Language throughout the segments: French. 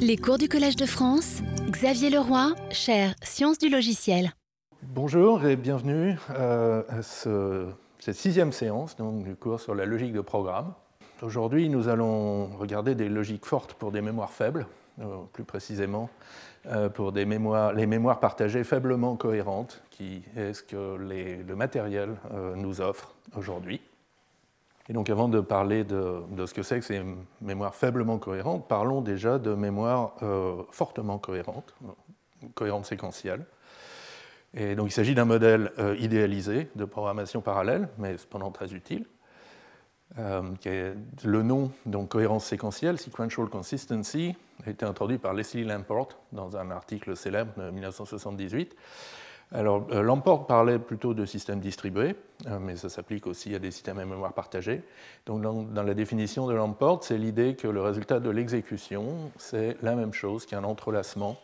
Les cours du Collège de France, Xavier Leroy, chaire Sciences du logiciel. Bonjour et bienvenue euh, à cette sixième séance du cours sur la logique de programme. Aujourd'hui, nous allons regarder des logiques fortes pour des mémoires faibles, euh, plus précisément euh, pour les mémoires partagées faiblement cohérentes, qui est ce que le matériel nous offre aujourd'hui. Et donc avant de parler de, ce que c'est que ces mémoires faiblement cohérentes, parlons déjà de mémoires euh, fortement cohérentes, cohérentes séquentielles. Et donc il s'agit d'un modèle euh, idéalisé de programmation parallèle, mais cependant très utile. Euh, qui est le nom, donc cohérence séquentielle, sequential consistency, a été introduit par Leslie Lamport dans un article célèbre de 1978. Alors, euh, Lamport parlait plutôt de systèmes distribués, euh, mais ça s'applique aussi à des systèmes à mémoire partagée. Donc, dans, la définition de Lamport, c'est l'idée que le résultat de l'exécution, c'est la même chose qu'un entrelacement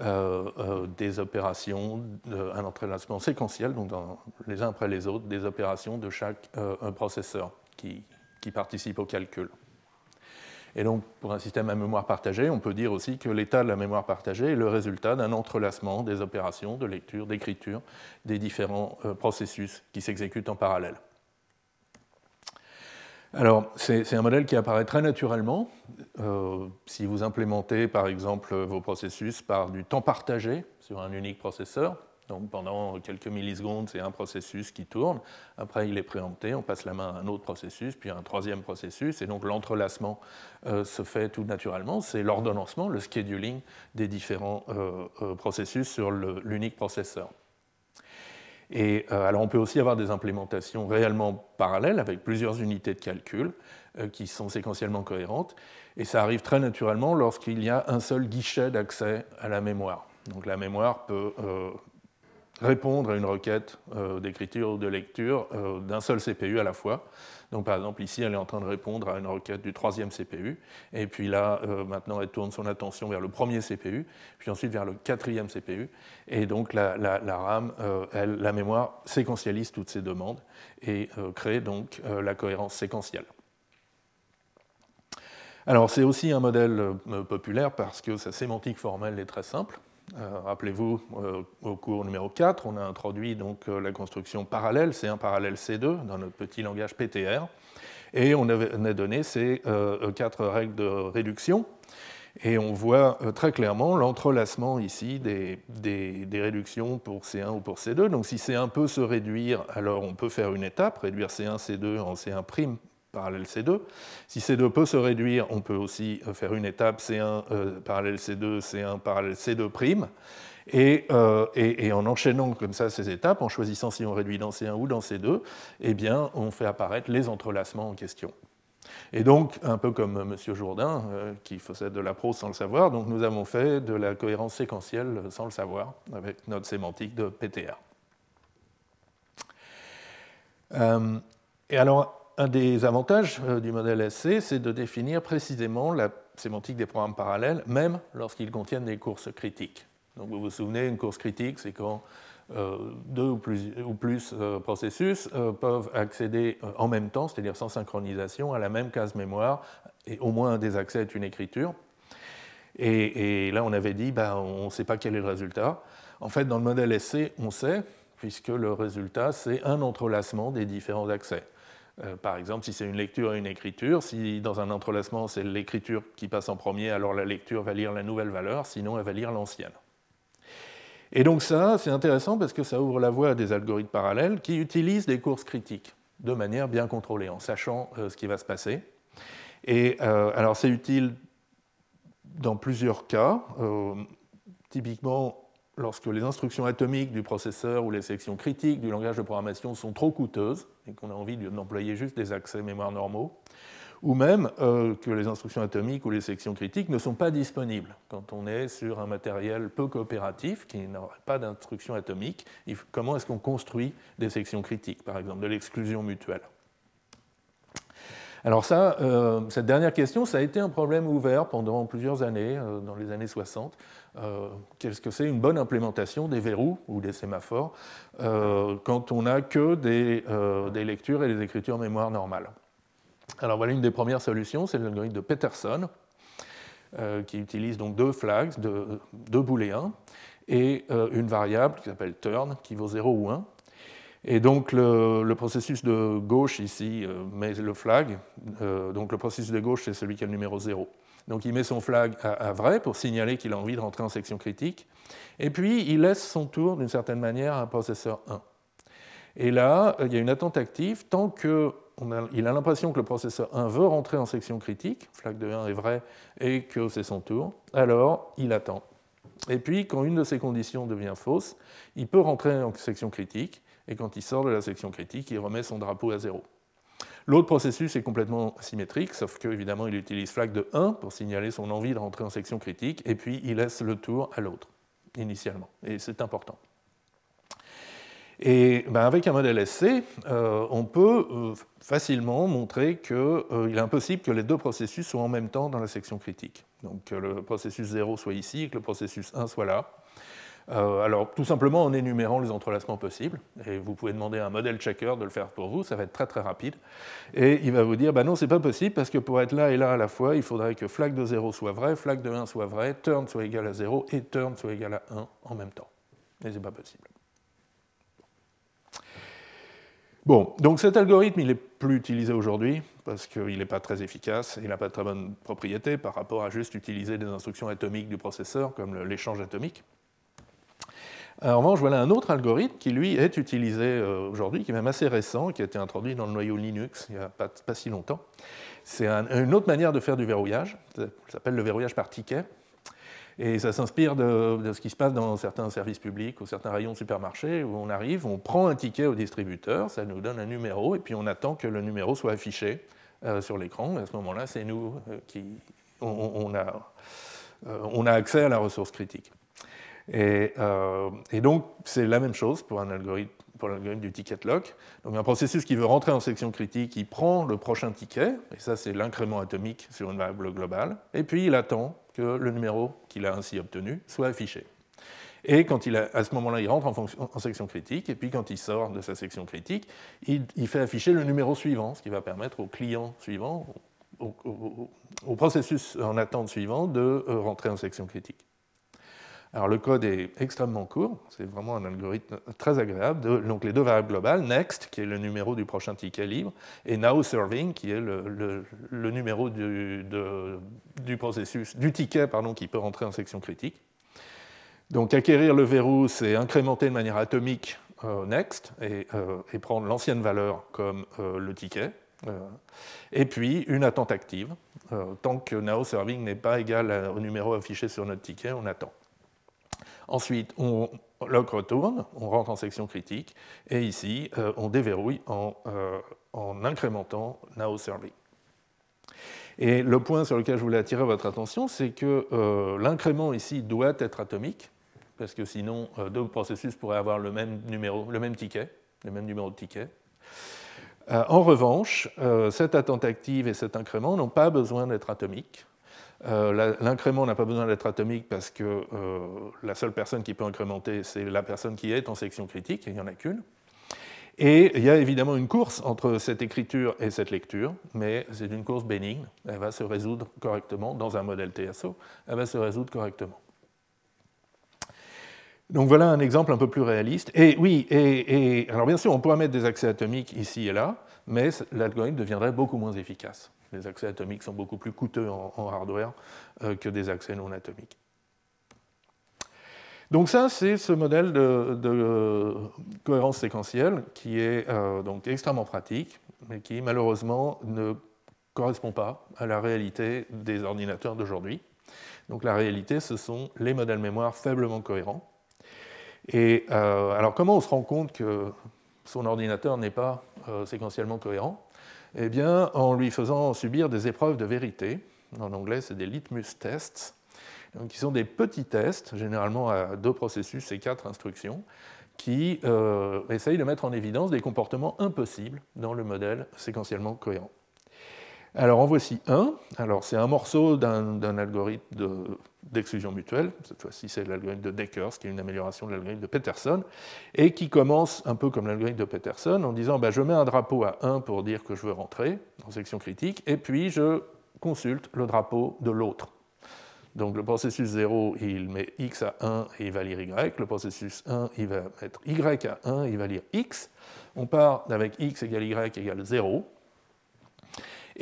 euh, des opérations, un entrelacement séquentiel, donc les uns après les autres, des opérations de chaque processeur qui participe au calcul. Et donc, pour un système à mémoire partagée, on peut dire aussi que l'état de la mémoire partagée est le résultat d'un entrelacement des opérations de lecture, d'écriture des différents euh, processus qui s'exécutent en parallèle. Alors, c'est un modèle qui apparaît très naturellement. Euh, si vous implémentez, par exemple, vos processus par du temps partagé sur un unique processeur, donc pendant quelques millisecondes, c'est un processus qui tourne. Après, il est préempté, on passe la main à un autre processus, puis à un troisième processus. Et donc l'entrelacement euh, se fait tout naturellement. C'est l'ordonnancement, le scheduling des différents euh, euh, processus sur l'unique processeur. Et alors on peut aussi avoir des implémentations réellement parallèles avec plusieurs unités de calcul qui sont séquentiellement cohérentes. Et ça arrive très naturellement lorsqu'il y a un seul guichet d'accès à la mémoire. Donc la mémoire peut répondre à une requête euh, d'écriture ou de lecture euh, d'un seul CPU à la fois. Donc par exemple ici elle est en train de répondre à une requête du troisième CPU, et puis là euh, maintenant elle tourne son attention vers le premier CPU, puis ensuite vers le quatrième CPU, et donc la, RAM, la mémoire séquentialise toutes ces demandes et crée donc la cohérence séquentielle. Alors c'est aussi un modèle populaire parce que sa sémantique formelle est très simple. Euh, rappelez-vous, euh, au cours numéro 4, on a introduit donc euh, la construction parallèle, C1 parallèle C2, dans notre petit langage PTR, et on a donné ces quatre règles de réduction. Et on voit très clairement l'entrelacement ici des, des, réductions pour C1 ou pour C2. Donc si C1 peut se réduire, alors on peut faire une étape, réduire C1, C2 en C1' parallèle C2. Si C2 peut se réduire, on peut aussi euh, faire une étape C1 euh, parallèle C2, C1 parallèle C2'. Et, euh, et, et, en enchaînant comme ça ces étapes, en choisissant si on réduit dans C1 ou dans C2, eh bien, on fait apparaître les entrelacements en question. Et donc, un peu comme M. Jourdain, qui faisait de la prose sans le savoir, donc nous avons fait de la cohérence séquentielle sans le savoir, avec notre sémantique de PTR. et alors, un des avantages euh, du modèle SC, c'est de définir précisément la sémantique des programmes parallèles, même lorsqu'ils contiennent des courses critiques. Donc vous vous souvenez, une course critique, c'est quand euh, deux ou plus, euh, processus peuvent accéder en même temps, c'est-à-dire sans synchronisation, à la même case mémoire, et au moins un des accès est une écriture. Et, là, on avait dit, ben, on ne sait pas quel est le résultat. En fait, dans le modèle SC, on sait, puisque le résultat, c'est un entrelacement des différents accès. Euh, par exemple, si c'est une lecture et une écriture, si dans un entrelacement c'est l'écriture qui passe en premier, alors la lecture va lire la nouvelle valeur, sinon elle va lire l'ancienne. Et donc ça, c'est intéressant parce que ça ouvre la voie à des algorithmes parallèles qui utilisent des courses critiques de manière bien contrôlée, en sachant euh, ce qui va se passer. Et euh, alors c'est utile dans plusieurs cas. typiquement, lorsque les instructions atomiques du processeur ou les sections critiques du langage de programmation sont trop coûteuses et qu'on a envie d'employer juste des accès mémoire normaux, ou même euh, que les instructions atomiques ou les sections critiques ne sont pas disponibles quand on est sur un matériel peu coopératif qui n'aurait pas d'instructions atomiques. Comment est-ce qu'on construit des sections critiques, par exemple, de l'exclusion mutuelle? Alors ça, euh, cette dernière question, ça a été un problème ouvert pendant plusieurs années, euh, dans les années 60. Euh, qu'est-ce que c'est une bonne implémentation des verrous ou des sémaphores quand on n'a que des, lectures et des écritures mémoire normales? Alors voilà une des premières solutions, c'est l'algorithme de Peterson. qui utilise donc deux flags, deux, booléens, et une variable qui s'appelle turn, qui vaut 0 ou 1. Et donc le, processus de gauche ici met le flag. donc le processus de gauche, c'est celui qui a le numéro 0. Donc il met son flag à, vrai pour signaler qu'il a envie de rentrer en section critique. Et puis il laisse son tour d'une certaine manière à un processeur 1. Et là, il y a une attente active tant qu'il a, a l'impression que le processeur 1 veut rentrer en section critique, flag de 1 est vrai, et que c'est son tour, alors il attend. Et puis, quand une de ces conditions devient fausse, il peut rentrer en section critique, et quand il sort de la section critique, il remet son drapeau à zéro. L'autre processus est complètement asymétrique, sauf qu'évidemment, il utilise flag de 1 pour signaler son envie de rentrer en section critique, et puis il laisse le tour à l'autre, initialement. Et c'est important. Et ben, avec un modèle SC, euh, on peut euh, facilement montrer qu'il euh, est impossible que les deux processus soient en même temps dans la section critique. Donc que le processus 0 soit ici que le processus 1 soit là. Euh, alors, tout simplement en énumérant les entrelacements possibles. Et vous pouvez demander à un modèle checker de le faire pour vous, ça va être très très rapide. Et il va vous dire, bah non, c'est pas possible parce que pour être là et là à la fois, il faudrait que flag de 0 soit vrai, flag de 1 soit vrai, turn soit égal à 0 et turn soit égal à 1 en même temps. Et c'est pas possible. Bon, donc cet algorithme, il n'est plus utilisé aujourd'hui parce qu'il n'est pas très efficace, il n'a pas de très bonne propriété par rapport à juste utiliser des instructions atomiques du processeur comme l'échange atomique. En revanche, voilà un autre algorithme qui, lui, est utilisé euh, aujourd'hui, qui est même assez récent, qui a été introduit dans le noyau Linux il n'y a pas, si longtemps. C'est une autre manière de faire du verrouillage, ça s'appelle le verrouillage par ticket. Et ça s'inspire de, ce qui se passe dans certains services publics ou certains rayons de supermarché où on arrive, on prend un ticket au distributeur, ça nous donne un numéro, et puis on attend que le numéro soit affiché euh, sur l'écran. À ce moment-là, c'est nous euh, qui on, accès à la ressource critique. Euh, et, donc, c'est la même chose pour un algorithme, l'algorithme du ticket lock. Donc, un processus qui veut rentrer en section critique, il prend le prochain ticket, et ça, c'est l'incrément atomique sur une variable globale, et puis il attend que le numéro qu'il a ainsi obtenu soit affiché. Et quand il à ce moment-là, il rentre en, section critique, et puis quand il sort de sa section critique, il, fait afficher le numéro suivant, ce qui va permettre au client suivant, au processus en attente suivant, de euh, rentrer en section critique. Alors le code est extrêmement court, c'est vraiment un algorithme très agréable. donc les deux variables globales, next, qui est le numéro du prochain ticket libre, et now serving, qui est le, numéro du, processus, du ticket pardon, qui peut rentrer en section critique. Donc acquérir le verrou, c'est incrémenter de manière atomique euh, next et, euh, et prendre l'ancienne valeur comme euh, le ticket. et puis une attente active. tant que now serving n'est pas égal au numéro affiché sur notre ticket, on attend. Ensuite, on lock retourne, on rentre en section critique, et ici, euh, on déverrouille en, euh, en incrémentant now serving. Et le point sur lequel je voulais attirer votre attention, c'est que euh, l'incrément ici doit être atomique, parce que sinon, deux processus pourraient avoir le même numéro, le même ticket, le même numéro de ticket. en revanche, cette attente active et cet incrément n'ont pas besoin d'être atomiques. Euh, l'incrément n'a pas besoin d'être atomique parce que euh, la seule personne qui peut incrémenter, c'est la personne qui est en section critique, il n'y en a qu'une. Et il y a évidemment une course entre cette écriture et cette lecture, mais c'est une course bénigne. Elle va se résoudre correctement dans un modèle TSO. Elle va se résoudre correctement. Donc voilà un exemple un peu plus réaliste. Et oui, et, alors bien sûr, on pourrait mettre des accès atomiques ici et là, mais l'algorithme deviendrait beaucoup moins efficace. Les accès atomiques sont beaucoup plus coûteux en, hardware euh, que des accès non atomiques. Donc ça, c'est ce modèle de, cohérence séquentielle qui est euh, donc extrêmement pratique, mais qui malheureusement ne correspond pas à la réalité des ordinateurs d'aujourd'hui. Donc la réalité, ce sont les modèles mémoire faiblement cohérents. Et euh, alors comment on se rend compte que son ordinateur n'est pas séquentiellement cohérent? Eh bien, en lui faisant subir des épreuves de vérité. En anglais, c'est des litmus tests, qui sont des petits tests, généralement à deux processus et quatre instructions, qui euh, essayent de mettre en évidence des comportements impossibles dans le modèle séquentiellement cohérent. Alors en voici un. Alors c'est un morceau d'un algorithme d'exclusion mutuelle. Cette fois-ci c'est l'algorithme de Deckers, qui est une amélioration de l'algorithme de Peterson, et qui commence un peu comme l'algorithme de Peterson en disant bah, je mets un drapeau à 1 pour dire que je veux rentrer en section critique, et puis je consulte le drapeau de l'autre. Donc le processus 0, il met x à 1 et il va lire y. Le processus 1, il va mettre y à 1 et il va lire x. On part avec x égale y égale 0.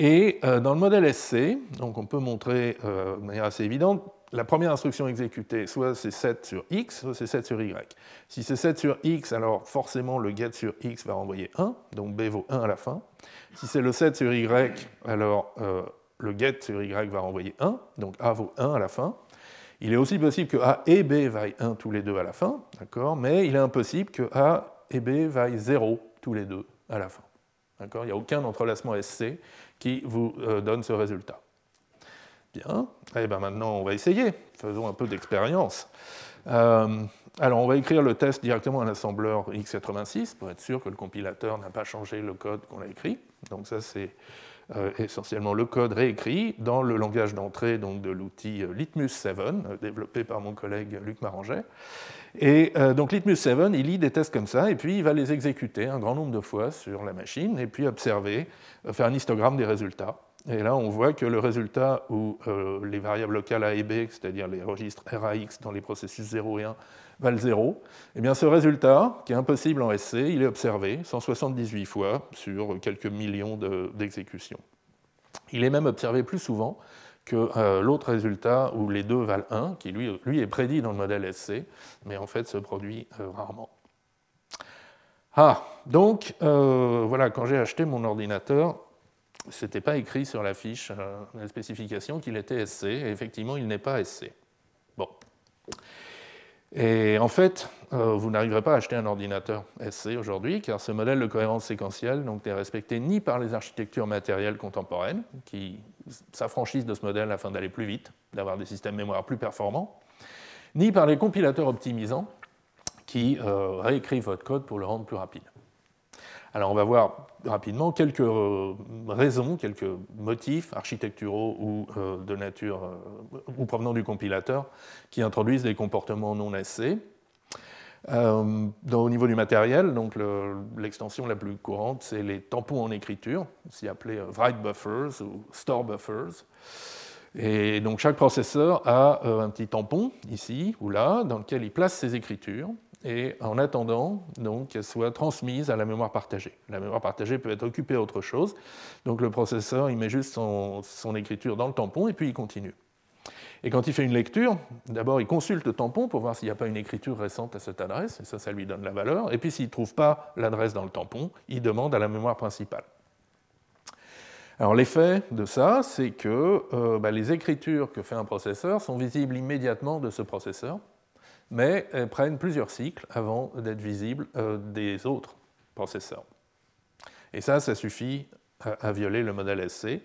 Et euh, dans le modèle SC, donc on peut montrer euh, de manière assez évidente, la première instruction exécutée, soit c'est 7 sur x, soit c'est 7 sur y. Si c'est 7 sur x, alors forcément le get sur x va renvoyer 1, donc b vaut 1 à la fin. Si c'est le 7 sur y, alors euh, le get sur y va renvoyer 1, donc a vaut 1 à la fin. Il est aussi possible que a et b vaillent 1 tous les deux à la fin, d'accord, mais il est impossible que a et b vaillent 0 tous les deux à la fin. Il n'y a aucun entrelacement SC qui vous euh, donne ce résultat. Bien, et eh bien maintenant on va essayer, faisons un peu d'expérience. Euh, alors on va écrire le test directement à l'assembleur x86 pour être sûr que le compilateur n'a pas changé le code qu'on a écrit. Donc ça c'est essentiellement le code réécrit dans le langage d'entrée de l'outil euh, Litmus 7, euh, développé par mon collègue Luc Maranget. Et donc Litmus 7, il lit des tests comme ça, et puis il va les exécuter un grand nombre de fois sur la machine, et puis observer, faire un histogramme des résultats. Et là, on voit que le résultat où les variables locales A et B, c'est-à-dire les registres RAX dans les processus 0 et 1, valent 0, eh bien ce résultat, qui est impossible en SC, il est observé 178 fois sur quelques millions d'exécutions. il est même observé plus souvent que euh, l'autre résultat où les deux valent 1, qui lui, est prédit dans le modèle SC, mais en fait se produit euh, rarement. Ah, donc euh, voilà, quand j'ai acheté mon ordinateur, ce n'était pas écrit sur la fiche, la spécification qu'il était SC, et effectivement il n'est pas SC. Bon. Et en fait, euh, vous n'arriverez pas à acheter un ordinateur SC aujourd'hui, car ce modèle de cohérence séquentielle n'est respecté ni par les architectures matérielles contemporaines, qui s'affranchissent de ce modèle afin d'aller plus vite, d'avoir des systèmes mémoire plus performants, ni par les compilateurs optimisants, qui euh, réécrivent votre code pour le rendre plus rapide. Alors on va voir rapidement quelques euh, raisons, quelques motifs architecturaux ou euh, de nature euh, ou provenant du compilateur qui introduisent des comportements non SC. au niveau du matériel, l'extension la plus courante, c'est les tampons en écriture, aussi appelés write buffers ou store buffers. Et donc chaque processeur a un petit tampon ici ou là dans lequel il place ses écritures et en attendant qu'elle soit transmise à la mémoire partagée. La mémoire partagée peut être occupée à autre chose, donc le processeur il met juste son, écriture dans le tampon et puis il continue. Et quand il fait une lecture, d'abord il consulte le tampon pour voir s'il n'y a pas une écriture récente à cette adresse, et ça, ça lui donne la valeur. Et puis s'il ne trouve pas l'adresse dans le tampon, il demande à la mémoire principale. Alors l'effet de ça, c'est que euh, bah, les écritures que fait un processeur sont visibles immédiatement de ce processeur, mais elles prennent plusieurs cycles avant d'être visibles euh, des autres processeurs. Et ça, ça suffit à, violer le modèle SC.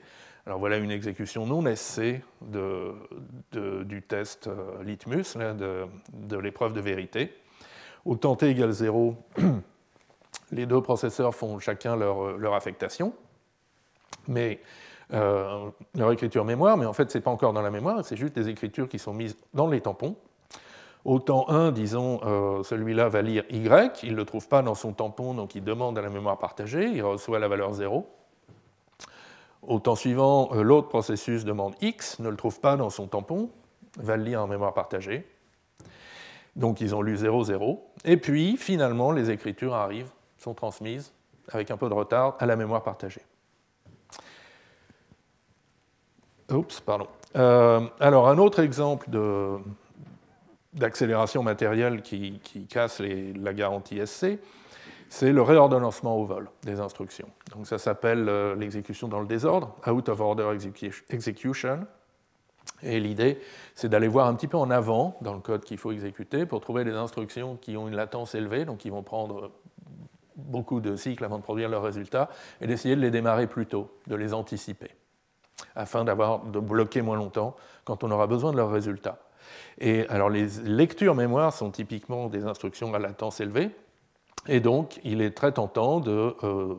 Alors voilà une exécution non SC du test euh, Litmus, de, l'épreuve de vérité. Au temps t égale 0, les deux processeurs font chacun leur, affectation, mais euh, leur écriture mémoire, mais en fait, ce n'est pas encore dans la mémoire, c'est juste des écritures qui sont mises dans les tampons. Au temps 1, disons, euh, celui-là va lire Y, il ne le trouve pas dans son tampon, donc il demande à la mémoire partagée, il reçoit la valeur 0. Au temps suivant, euh, l'autre processus demande X, ne le trouve pas dans son tampon, va le lire en mémoire partagée. Donc ils ont lu 0, 0. Et puis, finalement, les écritures arrivent, sont transmises, avec un peu de retard, à la mémoire partagée. Oups, pardon. Euh, alors, un autre exemple de, d'accélération matérielle qui, casse la garantie SC, c'est le réordonnancement au vol des instructions. Donc ça s'appelle euh, l'exécution dans le désordre, out of order execution. Et l'idée, c'est d'aller voir un petit peu en avant dans le code qu'il faut exécuter pour trouver des instructions qui ont une latence élevée, donc qui vont prendre beaucoup de cycles avant de produire leurs résultats, et d'essayer de les démarrer plus tôt, de les anticiper, afin d'avoir de bloquer moins longtemps quand on aura besoin de leurs résultats. Et alors les lectures mémoire sont typiquement des instructions à latence élevée, et donc il est très tentant de, euh,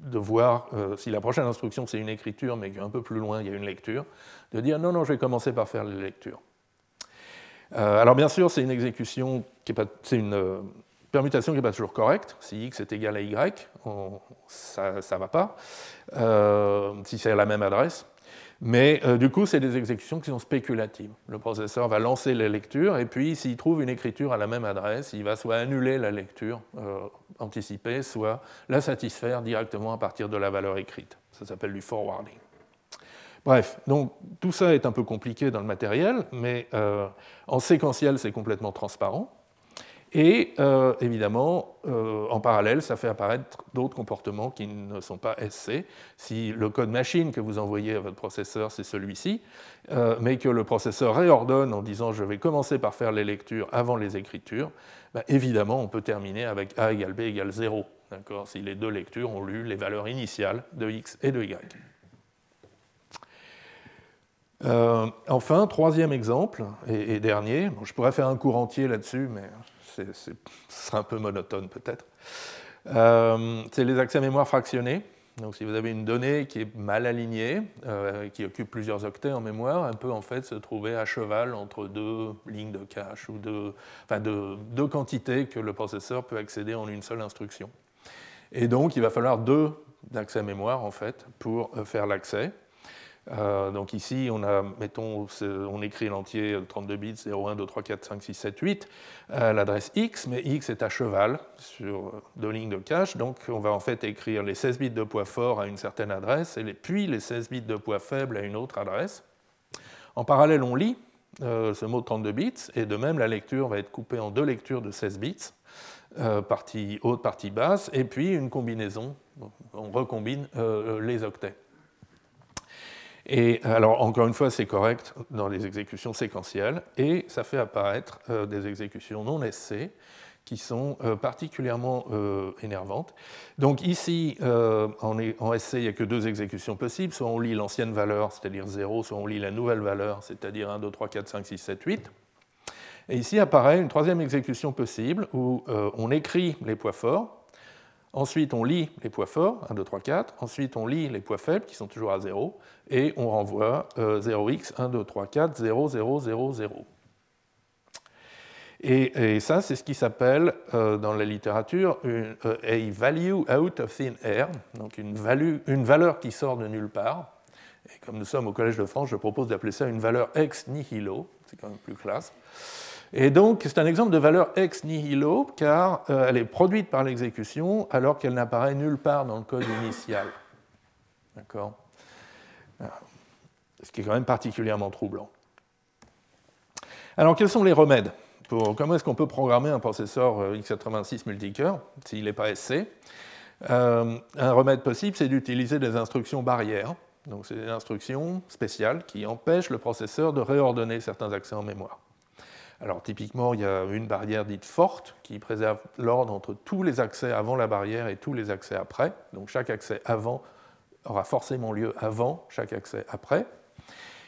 de voir euh, si la prochaine instruction c'est une écriture, mais qu'un peu plus loin il y a une lecture, de dire non, non, je vais commencer par faire les lectures. Euh, alors bien sûr, c'est une exécution qui est pas, c'est une permutation qui n'est pas toujours correcte. Si x est égal à y, ça ne va pas, si c'est à la même adresse. Mais euh, du coup, c'est des exécutions qui sont spéculatives. Le processeur va lancer la lecture et puis s'il trouve une écriture à la même adresse, il va soit annuler la lecture euh, anticipée, soit la satisfaire directement à partir de la valeur écrite. Ça s'appelle du forwarding. Bref, donc tout ça est un peu compliqué dans le matériel, mais euh, en séquentiel, c'est complètement transparent. Et euh, évidemment, euh, en parallèle, ça fait apparaître d'autres comportements qui ne sont pas SC. Si le code machine que vous envoyez à votre processeur, c'est celui-ci, euh, mais que le processeur réordonne en disant je vais commencer par faire les lectures avant les écritures, ben, évidemment, on peut terminer avec A égale B égale 0, si les deux lectures ont lu les valeurs initiales de X et de Y. enfin, troisième exemple et, dernier, je pourrais faire un cours entier là-dessus, mais ce sera un peu monotone peut-être. Euh, c'est les accès mémoire fractionnés. Donc, si vous avez une donnée qui est mal alignée, euh, qui occupe plusieurs octets en mémoire, elle peut en fait se trouver à cheval entre deux lignes de cache ou deux, enfin deux quantités que le processeur peut accéder en une seule instruction. Et donc, il va falloir deux accès mémoire en fait pour euh, faire l'accès. Euh, donc ici, on, écrit l'entier 32 bits 0, 1, 2, 3, 4, 5, 6, 7, 8, l'adresse X, mais X est à cheval sur deux lignes de cache, donc on va en fait écrire les 16 bits de poids fort à une certaine adresse, et puis les 16 bits de poids faible à une autre adresse. En parallèle, on lit euh, ce mot de 32 bits, et de même, la lecture va être coupée en deux lectures de 16 bits, euh, partie haute, partie basse, et puis une combinaison, on recombine les octets. Et alors, encore une fois, c'est correct dans les exécutions séquentielles, et ça fait apparaître euh, des exécutions non SC qui sont euh, particulièrement euh, énervantes. Donc ici, en, SC, il n'y a que deux exécutions possibles. Soit on lit l'ancienne valeur, c'est-à-dire 0, soit on lit la nouvelle valeur, c'est-à-dire 1, 2, 3, 4, 5, 6, 7, 8. Et ici apparaît une troisième exécution possible où on écrit les poids forts, Ensuite, on lit les poids forts, 1, 2, 3, 4. Ensuite, on lit les poids faibles, qui sont toujours à 0. Et on renvoie 0x, 1, 2, 3, 4, 0, 0, 0, 0. Et, ça, c'est ce qui s'appelle euh, dans la littérature une, euh, a value out of thin air, donc une, une valeur qui sort de nulle part. Et comme nous sommes au Collège de France, je propose d'appeler ça une valeur ex nihilo, c'est quand même plus classe. Et donc, c'est un exemple de valeur ex nihilo, car euh, elle est produite par l'exécution alors qu'elle n'apparaît nulle part dans le code initial. D'accord? Ce qui est quand même particulièrement troublant. Alors, quels sont les remèdes Comment est-ce qu'on peut programmer un processeur euh, x86 multicœur s'il n'est pas SC euh, Un remède possible, c'est d'utiliser des instructions barrières. Donc, c'est des instructions spéciales qui empêchent le processeur de réordonner certains accès en mémoire. Alors typiquement, il y a une barrière dite forte qui préserve l'ordre entre tous les accès avant la barrière et tous les accès après. Donc chaque accès avant aura forcément lieu avant chaque accès après.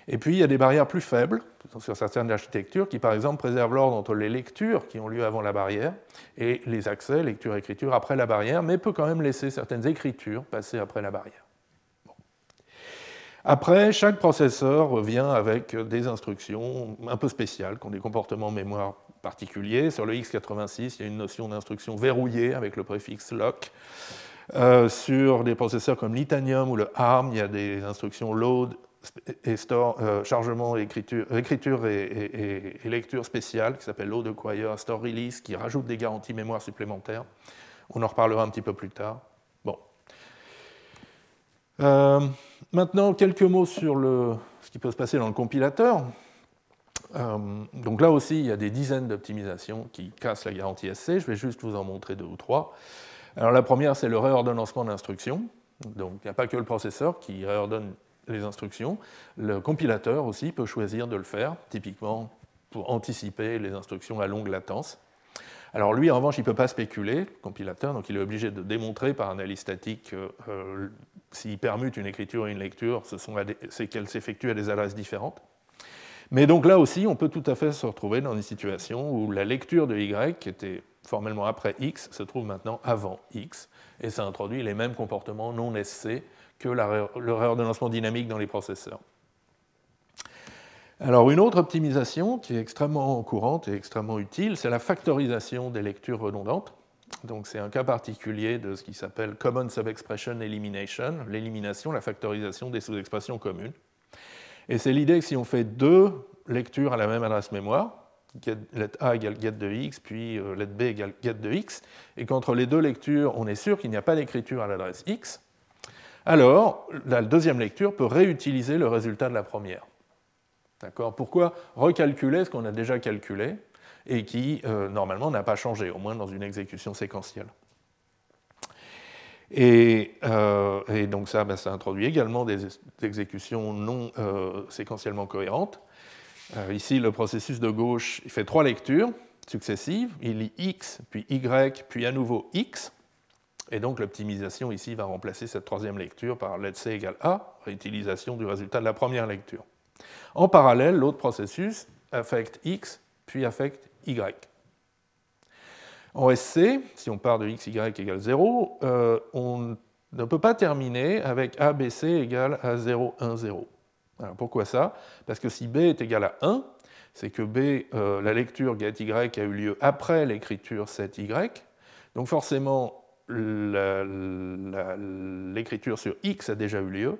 Et puis il y a des barrières plus faibles sur certaines architectures qui par exemple préservent l'ordre entre les lectures qui ont lieu avant la barrière et les accès, lecture-écriture après la barrière, mais peut quand même laisser certaines écritures passer après la barrière. Après, chaque processeur vient avec des instructions un peu spéciales, qui ont des comportements mémoire particuliers. Sur le x86, il y a une notion d'instruction verrouillée avec le préfixe lock. Euh, sur des processeurs comme l'Itanium ou le ARM, il y a des instructions load et store, euh, chargement, écriture, écriture et, lecture spéciale qui s'appelle load acquire, store release, qui rajoute des garanties mémoire supplémentaires. On en reparlera un petit peu plus tard. Bon. Euh, Maintenant, quelques mots sur ce qui peut se passer dans le compilateur. Euh, donc là aussi, il y a des dizaines d'optimisations qui cassent la garantie SC. Je vais juste vous en montrer deux ou trois. Alors la première, c'est le réordonnancement d'instructions. Donc il n'y a pas que le processeur qui réordonne les instructions. Le compilateur aussi peut choisir de le faire, typiquement pour anticiper les instructions à longue latence. Alors lui, en revanche, il ne peut pas spéculer, le compilateur, donc il est obligé de démontrer par analyse statique euh, s'il permute une écriture et une lecture, c'est qu'elle s'effectue à des adresses différentes. Mais donc là aussi, on peut tout à fait se retrouver dans une situation où la lecture de y, qui était formellement après x, se trouve maintenant avant x, et ça introduit les mêmes comportements non SC que le réordonnancement dynamique dans les processeurs. Alors une autre optimisation qui est extrêmement courante et extrêmement utile, c'est la factorisation des lectures redondantes. Donc c'est un cas particulier de ce qui s'appelle Common Subexpression Elimination, l'élimination, la factorisation des sous-expressions communes. Et c'est l'idée que si on fait deux lectures à la même adresse mémoire, let A égale get de x, puis euh, let B égale get de x, et qu'entre les deux lectures, on est sûr qu'il n'y a pas d'écriture à l'adresse x, alors la deuxième lecture peut réutiliser le résultat de la première. D'accord? Pourquoi recalculer ce qu'on a déjà calculé et qui, euh, normalement, n'a pas changé, au moins dans une exécution séquentielle? Et, euh, donc ça, ben, ça introduit également des, exécutions non séquentiellement cohérentes. Euh, ici, le processus de gauche il fait trois lectures successives. Il lit x, puis y, puis à nouveau x. Et donc l'optimisation ici va remplacer cette troisième lecture par let c égale a, réutilisation du résultat de la première lecture. En parallèle, l'autre processus affecte x, puis affecte y. En SC, si on part de x, y égale 0, euh, on ne peut pas terminer avec ABC égale à 0, 1, 0 pourquoi ça? Parce que si b est égal à 1, c'est que b, euh, la lecture getY a eu lieu après l'écriture setY, donc forcément l'écriture sur x a déjà eu lieu,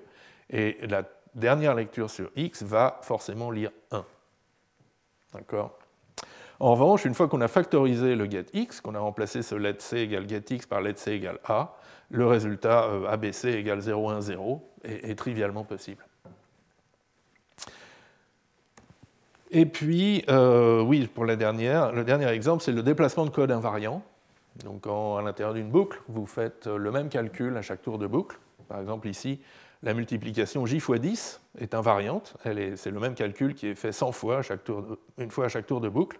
et la dernière lecture sur x va forcément lire 1. D'accord? En revanche, une fois qu'on a factorisé le getX, qu'on a remplacé ce let c égale getX par let c égale a, le résultat euh, ABC égale 0, 1, 0 est trivialement possible. Et puis, euh, oui, pour la dernière, le dernier exemple, c'est le déplacement de code invariant. Donc, à l'intérieur d'une boucle, vous faites le même calcul à chaque tour de boucle. Par exemple, ici, la multiplication j fois 10 est invariante. C'est le même calcul qui est fait 100 fois, chaque tour une fois à chaque tour de boucle.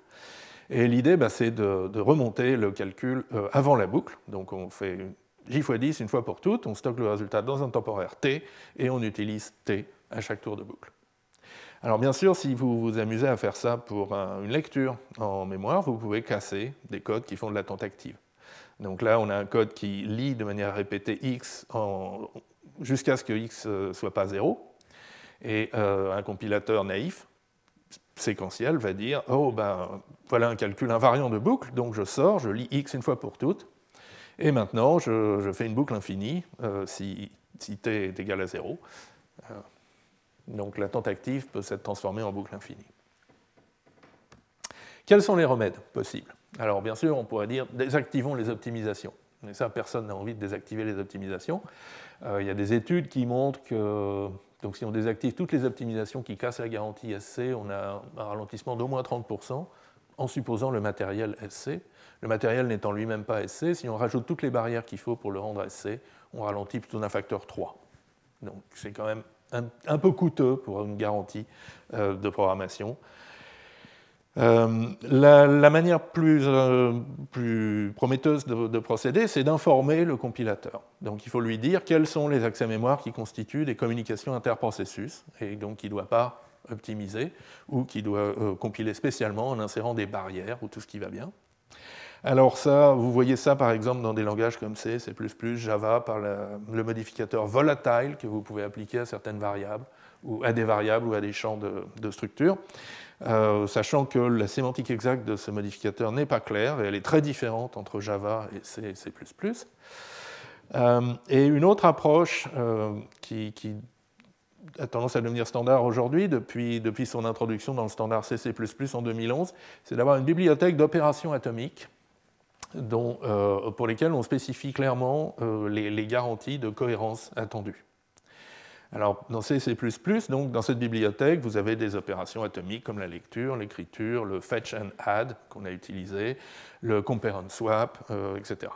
Et l'idée, bah, c'est de, remonter le calcul euh, avant la boucle. Donc, on fait j fois 10 une fois pour toutes, on stocke le résultat dans un temporaire t, et on utilise t à chaque tour de boucle. Alors bien sûr, si vous vous amusez à faire ça pour une lecture en mémoire, vous pouvez casser des codes qui font de l'attente active. Donc là, on a un code qui lit de manière répétée x jusqu'à ce que x euh, soit pas 0. Et euh, un compilateur naïf, séquentiel, va dire Oh, ben voilà un calcul invariant de boucle, donc je sors, je lis x une fois pour toutes. Et maintenant, je, fais une boucle infinie euh, si, t est égal à 0. Donc la active peut s'être transformée en boucle infinie. Quels sont les remèdes possibles? Alors bien sûr, on pourrait dire désactivons les optimisations. Ça, personne n'a envie de désactiver les optimisations. Euh, il y a des études qui montrent que donc, si on désactive toutes les optimisations qui cassent la garantie SC, on a un ralentissement d'au moins 30% en supposant le matériel SC. Le matériel n'étant lui-même pas SC, si on rajoute toutes les barrières qu'il faut pour le rendre SC, on ralentit plutôt d'un facteur 3. Donc c'est quand même un, peu coûteux pour une garantie euh, de programmation. Euh, la, manière plus, euh, prometteuse de, procéder, c'est d'informer le compilateur. Donc il faut lui dire quels sont les accès mémoire qui constituent des communications interprocessus, et donc qui ne doit pas optimiser, ou qui doit compiler spécialement en insérant des barrières ou tout ce qui va bien. Alors ça, vous voyez ça par exemple dans des langages comme C, C++, Java, par le modificateur volatile que vous pouvez appliquer à certaines variables, ou à des variables ou à des champs de, structure, euh, sachant que la sémantique exacte de ce modificateur n'est pas claire et elle est très différente entre Java et C. Euh, et une autre approche euh, qui, a tendance à devenir standard aujourd'hui, depuis, son introduction dans le standard C++ en 2011, c'est d'avoir une bibliothèque d'opérations atomiques pour lesquels on spécifie clairement les, garanties de cohérence attendues. Alors, dans C++, donc, dans cette bibliothèque, vous avez des opérations atomiques comme la lecture, l'écriture, le fetch and add qu'on a utilisé, le compare and swap, euh, etc.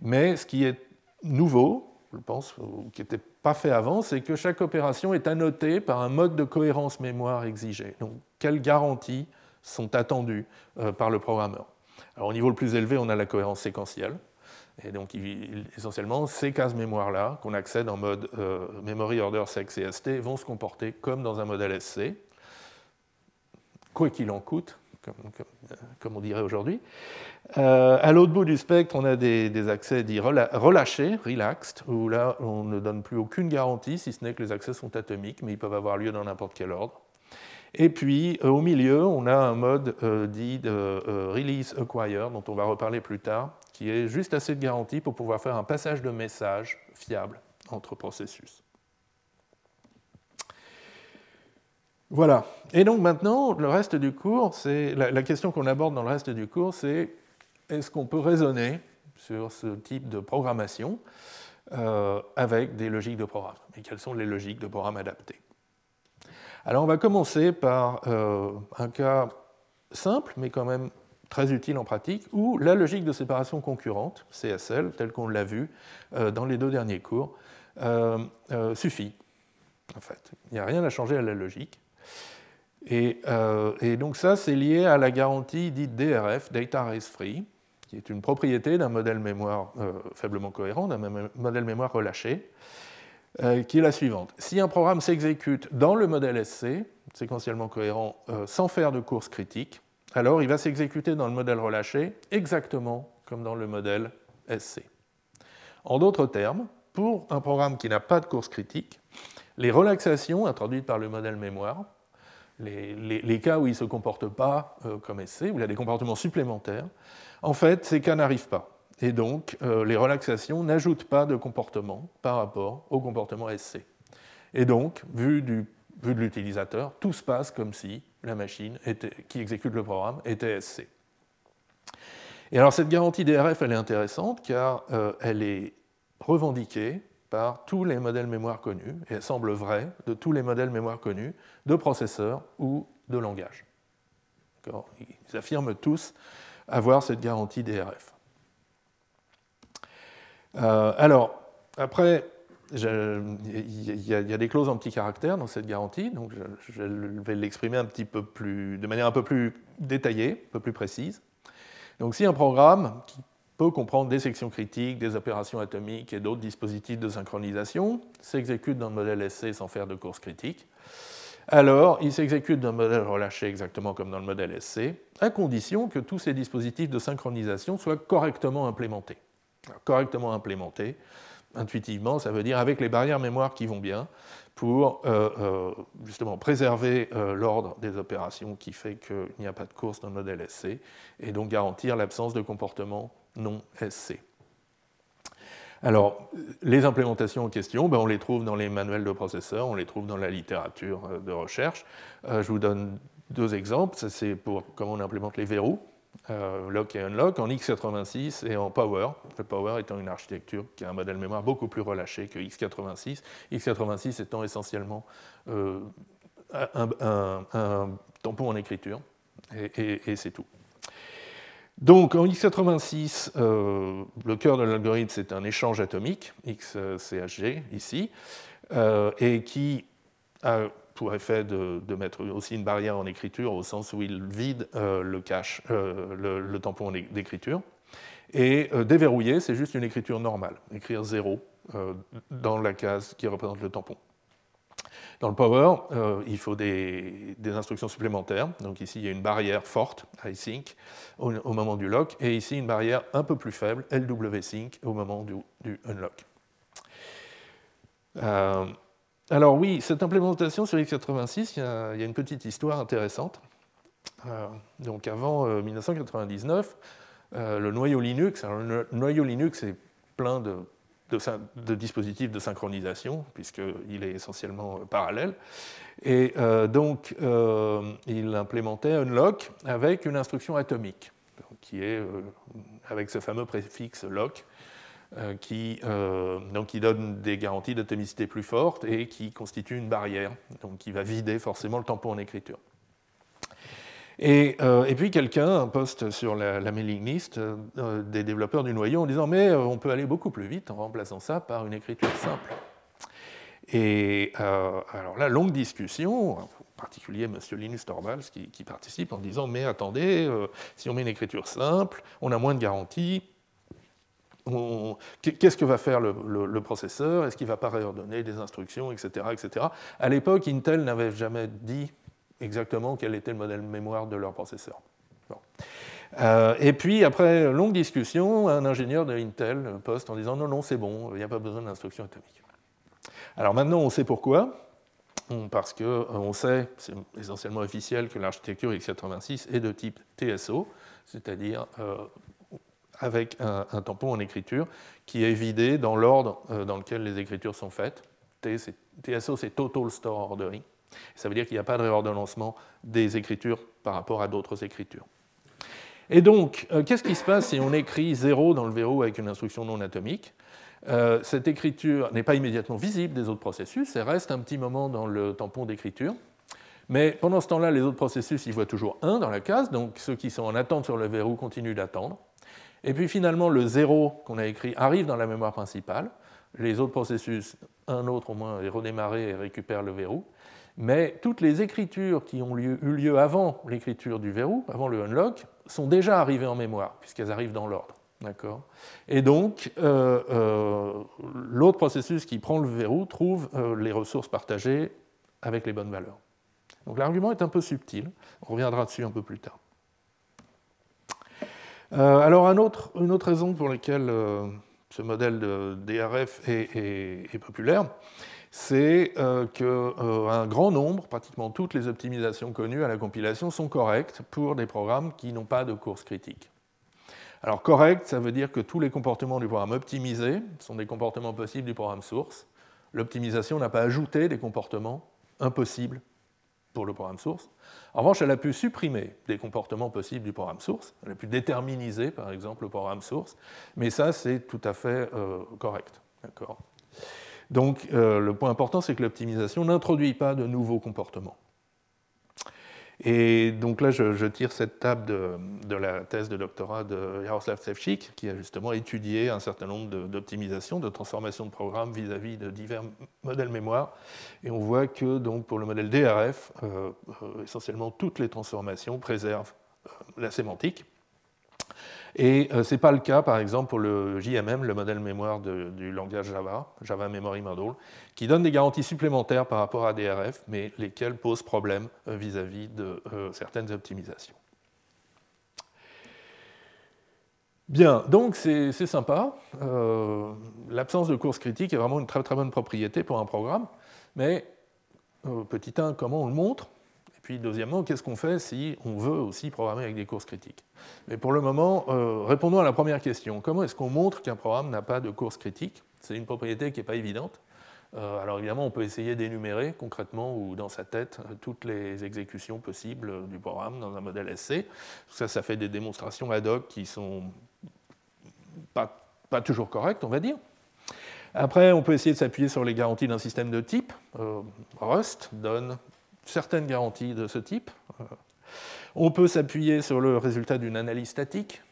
Mais ce qui est nouveau, je pense, qui n'était pas fait avant, c'est que chaque opération est annotée par un mode de cohérence mémoire exigé. Donc, quelles garanties sont attendues par le programmeur? Alors, au niveau le plus élevé, on a la cohérence séquentielle. Et donc, essentiellement, ces cases mémoire-là, qu'on accède en mode euh, memory order sex et ST, vont se comporter comme dans un modèle SC, quoi qu'il en coûte, comme, on dirait aujourd'hui. Euh, à l'autre bout du spectre, on a des, accès dits relâchés, relaxed, où là, on ne donne plus aucune garantie, si ce n'est que les accès sont atomiques, mais ils peuvent avoir lieu dans n'importe quel ordre. Et puis euh, au milieu, on a un mode euh, dit de euh, release acquire, dont on va reparler plus tard, qui est juste assez de garantie pour pouvoir faire un passage de message fiable entre processus. Voilà. Et donc maintenant, le reste du cours, c'est la, question qu'on aborde dans le reste du cours, c'est est-ce qu'on peut raisonner sur ce type de programmation euh, avec des logiques de programme? Et quelles sont les logiques de programme adaptées? Alors on va commencer par euh, un cas simple, mais quand même très utile en pratique, où la logique de séparation concurrente, CSL, telle qu'on l'a vu euh, dans les deux derniers cours, suffit. En fait, il n'y a rien à changer à la logique. Euh, et, donc ça, c'est lié à la garantie dite DRF, Data Race Free, qui est une propriété d'un modèle mémoire euh, faiblement cohérent, d'un modèle mémoire relâché, euh, qui est la suivante. Si un programme s'exécute dans le modèle SC, séquentiellement cohérent, sans faire de course critique, alors il va s'exécuter dans le modèle relâché exactement comme dans le modèle SC. En d'autres termes, pour un programme qui n'a pas de course critique, les relaxations introduites par le modèle mémoire les, cas où il ne se comporte pas euh, comme SC, où il a des comportements supplémentaires, en fait, ces cas n'arrivent pas. Et donc, euh, les relaxations n'ajoutent pas de comportement par rapport au comportement SC. Et donc, vu, du, vu de l'utilisateur, tout se passe comme si la machine qui exécute le programme était SC. Et alors, cette garantie DRF, elle est intéressante car euh, elle est revendiquée par tous les modèles mémoire connus, et elle semble vraie de tous les modèles mémoire connus, de processeurs ou de langage. Ils affirment tous avoir cette garantie DRF. Euh, alors, après, il y, a des clauses en petits caractères dans cette garantie, donc je, vais l'exprimer un petit peu plus, de manière un peu plus détaillée, un peu plus précise. Donc, si un programme qui peut comprendre des sections critiques, des opérations atomiques et d'autres dispositifs de synchronisation, s'exécute dans le modèle SC sans faire de course critique. Alors, il s'exécute dans le modèle relâché exactement comme dans le modèle SC, à condition que tous ces dispositifs de synchronisation soient correctement implémentés. correctement implémentés, intuitivement, ça veut dire avec les barrières mémoire qui vont bien, pour euh, euh, justement préserver euh, l'ordre des opérations qui fait qu'il n'y a pas de course dans le modèle SC, et donc garantir l'absence de comportement non SC. Alors, les implémentations en question, ben, on les trouve dans les manuels de processeurs, on les trouve dans la littérature de recherche. Je vous donne deux exemples. c'est pour comment on implémente les verrous, euh, lock et unlock, en x86 et en Power. Le Power étant une architecture qui a un modèle mémoire beaucoup plus relâché que x86. x86 étant essentiellement un, tampon en écriture, et c'est tout. Donc en x86, euh, le cœur de l'algorithme, c'est un échange atomique, XCHG ici, euh, et qui a pour effet de, mettre aussi une barrière en écriture au sens où il vide euh, le cache, le, tampon d'écriture. Et déverrouiller, c'est juste une écriture normale, écrire 0 dans la case qui représente le tampon. Dans le Power, euh, il faut des, instructions supplémentaires. Donc ici, il y a une barrière forte, iSync, au, au, moment du lock, et ici, une barrière un peu plus faible, LWSync, au moment du, unlock. Euh, alors oui, cette implémentation sur x86, il y, a, une petite histoire intéressante. Euh, donc avant 1999, le noyau Linux, noyau Linux est plein de dispositifs de synchronisation, puisqu'il est essentiellement euh, parallèle. Et euh, donc, euh, il implémentait unlock avec une instruction atomique, qui est avec ce fameux préfixe lock, qui, donc, qui donne des garanties d'atomicité plus fortes et qui constitue une barrière, donc qui va vider forcément le tampon en écriture. Euh, et, puis quelqu'un poste sur la, mailing list euh, des développeurs du noyau en disant mais euh, on peut aller beaucoup plus vite en remplaçant ça par une écriture simple. Et alors là, longue discussion, en particulier M. Linus Torvalds qui, participe en disant mais attendez, si on met une écriture simple, on a moins de garanties. Qu'est-ce que va faire le, processeur? Est-ce qu'il va pas réordonner des instructions, etc. etc. À l'époque, Intel n'avait jamais dit exactement quel était le modèle mémoire de leur processeur. Euh, et puis, après longue discussion, un ingénieur de Intel poste en disant non, non, c'est bon, il n'y a pas besoin d'instruction atomique. Alors maintenant, on sait pourquoi. Parce qu'on euh, sait, c'est essentiellement officiel, que l'architecture x86 est de type TSO, c'est-à-dire euh, avec un, tampon en écriture qui est vidé dans l'ordre dans lequel les écritures sont faites. TSO, c'est Total Store Ordering. Ça veut dire qu'il n'y a pas de réordonnancement des écritures par rapport à d'autres écritures. Et donc, euh, qu'est-ce qui se passe si on écrit 0 dans le verrou avec une instruction non atomique? Euh, Cette écriture n'est pas immédiatement visible des autres processus, elle reste un petit moment dans le tampon d'écriture. Mais pendant ce temps-là, les autres processus, ils voient toujours 1 dans la case, donc ceux qui sont en attente sur le verrou continuent d'attendre. Et puis finalement, le 0 qu'on a écrit arrive dans la mémoire principale. Les autres processus, un autre au moins, est redémarré et récupère le verrou. Mais toutes les écritures qui ont eu lieu avant l'écriture du verrou, avant le unlock, sont déjà arrivées en mémoire, puisqu'elles arrivent dans l'ordre. D'accord? Et donc, euh, euh, l'autre processus qui prend le verrou trouve euh, les ressources partagées avec les bonnes valeurs. Donc l'argument est un peu subtil, on reviendra dessus un peu plus tard. Euh, alors une autre raison pour laquelle euh, ce modèle de DRF est, populaire, c'est euh, qu'un grand nombre, pratiquement toutes les optimisations connues à la compilation sont correctes pour des programmes qui n'ont pas de course critique. Alors correct, ça veut dire que tous les comportements du programme optimisé sont des comportements possibles du programme source. L'optimisation n'a pas ajouté des comportements impossibles pour le programme source. En revanche, elle a pu supprimer des comportements possibles du programme source, elle a pu déterminiser, par exemple, le programme source, mais ça, c'est tout à fait euh, correct. Donc, euh, le point important, c'est que l'optimisation n'introduit pas de nouveaux comportements. Et donc là, je, tire cette table de, la thèse de doctorat de Jaroslav Sevchik, qui a justement étudié un certain nombre d'optimisations, de, transformations de programmes vis-à-vis de divers modèles mémoire. Et on voit que donc, pour le modèle DRF, euh, euh, essentiellement toutes les transformations préservent euh, la sémantique. Et euh, ce n'est pas le cas, par exemple, pour le JMM, le modèle mémoire du langage Java, Java Memory Model, qui donne des garanties supplémentaires par rapport à DRF, mais lesquelles posent problème euh, vis-à-vis de euh, certaines optimisations. Bien, donc c'est sympa. L'absence de course critique est vraiment une très très bonne propriété pour un programme, mais petit 1, comment on le montre? Puis deuxièmement, qu'est-ce qu'on fait si on veut aussi programmer avec des courses critiques? Mais pour le moment, euh, répondons à la première question. Comment est-ce qu'on montre qu'un programme n'a pas de course critique? C'est une propriété qui n'est pas évidente. Euh, alors évidemment, on peut essayer d'énumérer concrètement ou dans sa tête euh, toutes les exécutions possibles du programme dans un modèle SC. Ça, ça fait des démonstrations ad hoc qui sont pas, pas toujours correctes, on va dire. Après, on peut essayer de s'appuyer sur les garanties d'un système de type. Rust donne certaines garanties de ce type. Euh, on peut s'appuyer sur le résultat d'une analyse statique,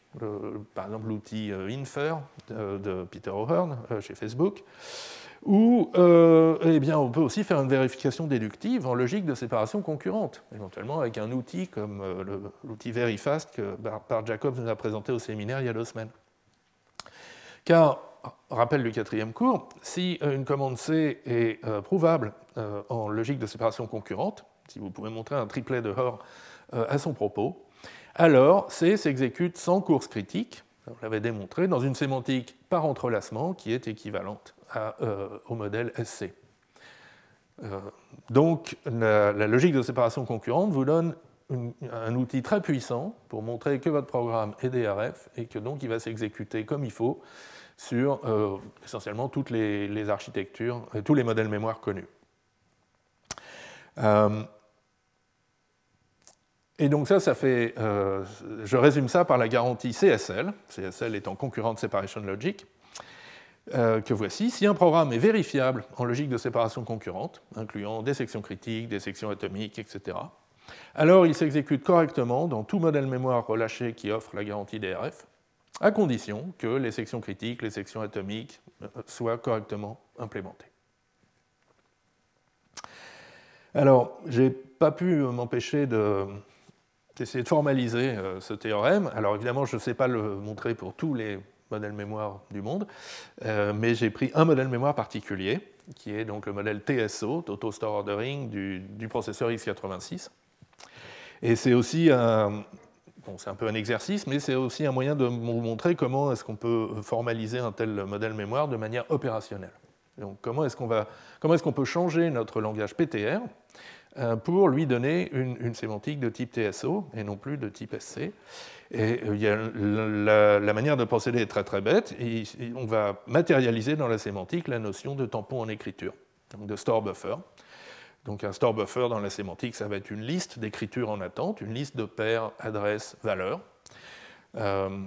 par exemple l'outil euh, Infer de, Peter O'Hearn euh, chez Facebook, ou eh bien, on peut aussi faire une vérification déductive en logique de séparation concurrente, éventuellement avec un outil comme l'outil Verifast que Bart Jacobs nous a présenté au séminaire il y a deux semaines. Car, rappel du quatrième cours, si une commande C est prouvable euh, en logique de séparation concurrente, si vous pouvez montrer un triplet de Hoare euh, à son propos, alors C s'exécute sans course critique, on l'avait démontré, dans une sémantique par entrelacement qui est équivalente euh, au modèle SC. donc la, logique de séparation concurrente vous donne un outil très puissant pour montrer que votre programme est DRF et que donc il va s'exécuter comme il faut sur essentiellement toutes les, architectures, tous les modèles mémoire connus. Euh, et donc ça, ça fait, euh, je résume ça par la garantie CSL, CSL étant Concurrent Separation Logic, euh, que voici. Si un programme est vérifiable en logique de séparation concurrente, incluant des sections critiques, des sections atomiques, etc., alors il s'exécute correctement dans tout modèle mémoire relâché qui offre la garantie DRF, à condition que les sections critiques, les sections atomiques soient correctement implémentées. Alors, je n'ai pas pu m'empêcher d'essayer de, formaliser euh, ce théorème. Alors évidemment, je ne sais pas le montrer pour tous les modèles mémoire du monde, euh, mais j'ai pris un modèle mémoire particulier, qui est donc le modèle TSO, Total Store Ordering, du, processeur x86. Et c'est aussi un, c'est un peu un exercice, mais c'est aussi un moyen de vous montrer comment est-ce qu'on peut formaliser un tel modèle mémoire de manière opérationnelle. Donc, comment est-ce qu'on est peut changer notre langage PTR euh, pour lui donner une, sémantique de type TSO et non plus de type SC Et euh, la, manière de procéder est très très bête. On va matérialiser dans la sémantique la notion de tampon en écriture, donc de store buffer. Donc un store buffer dans la sémantique, ça va être une liste d'écritures en attente, une liste de paires, adresses, valeurs. Euh,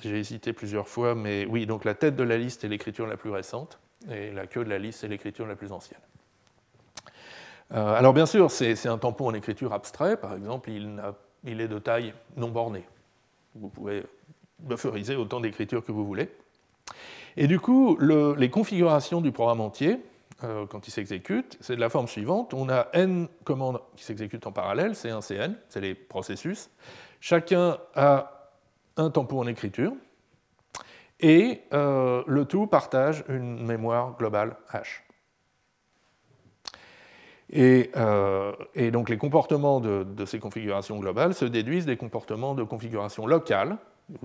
j'ai hésité plusieurs fois, mais oui, donc la tête de la liste est l'écriture la plus récente, et la queue de la liste est l'écriture la plus ancienne. Euh, alors bien sûr, c'est un tampon en écriture abstrait, par exemple, il, il est de taille non bornée. Vous pouvez bufferiser autant d'écritures que vous voulez. Et du coup, les configurations du programme entier, euh, quand il s'exécute, c'est de la forme suivante. On a n commandes qui s'exécutent en parallèle, c'est un CN, c'est les processus. Chacun a un tampon en écriture, et euh, le tout partage une mémoire globale H. Euh, et, donc les comportements de, de, ces configurations globales se déduisent des comportements de configuration locale,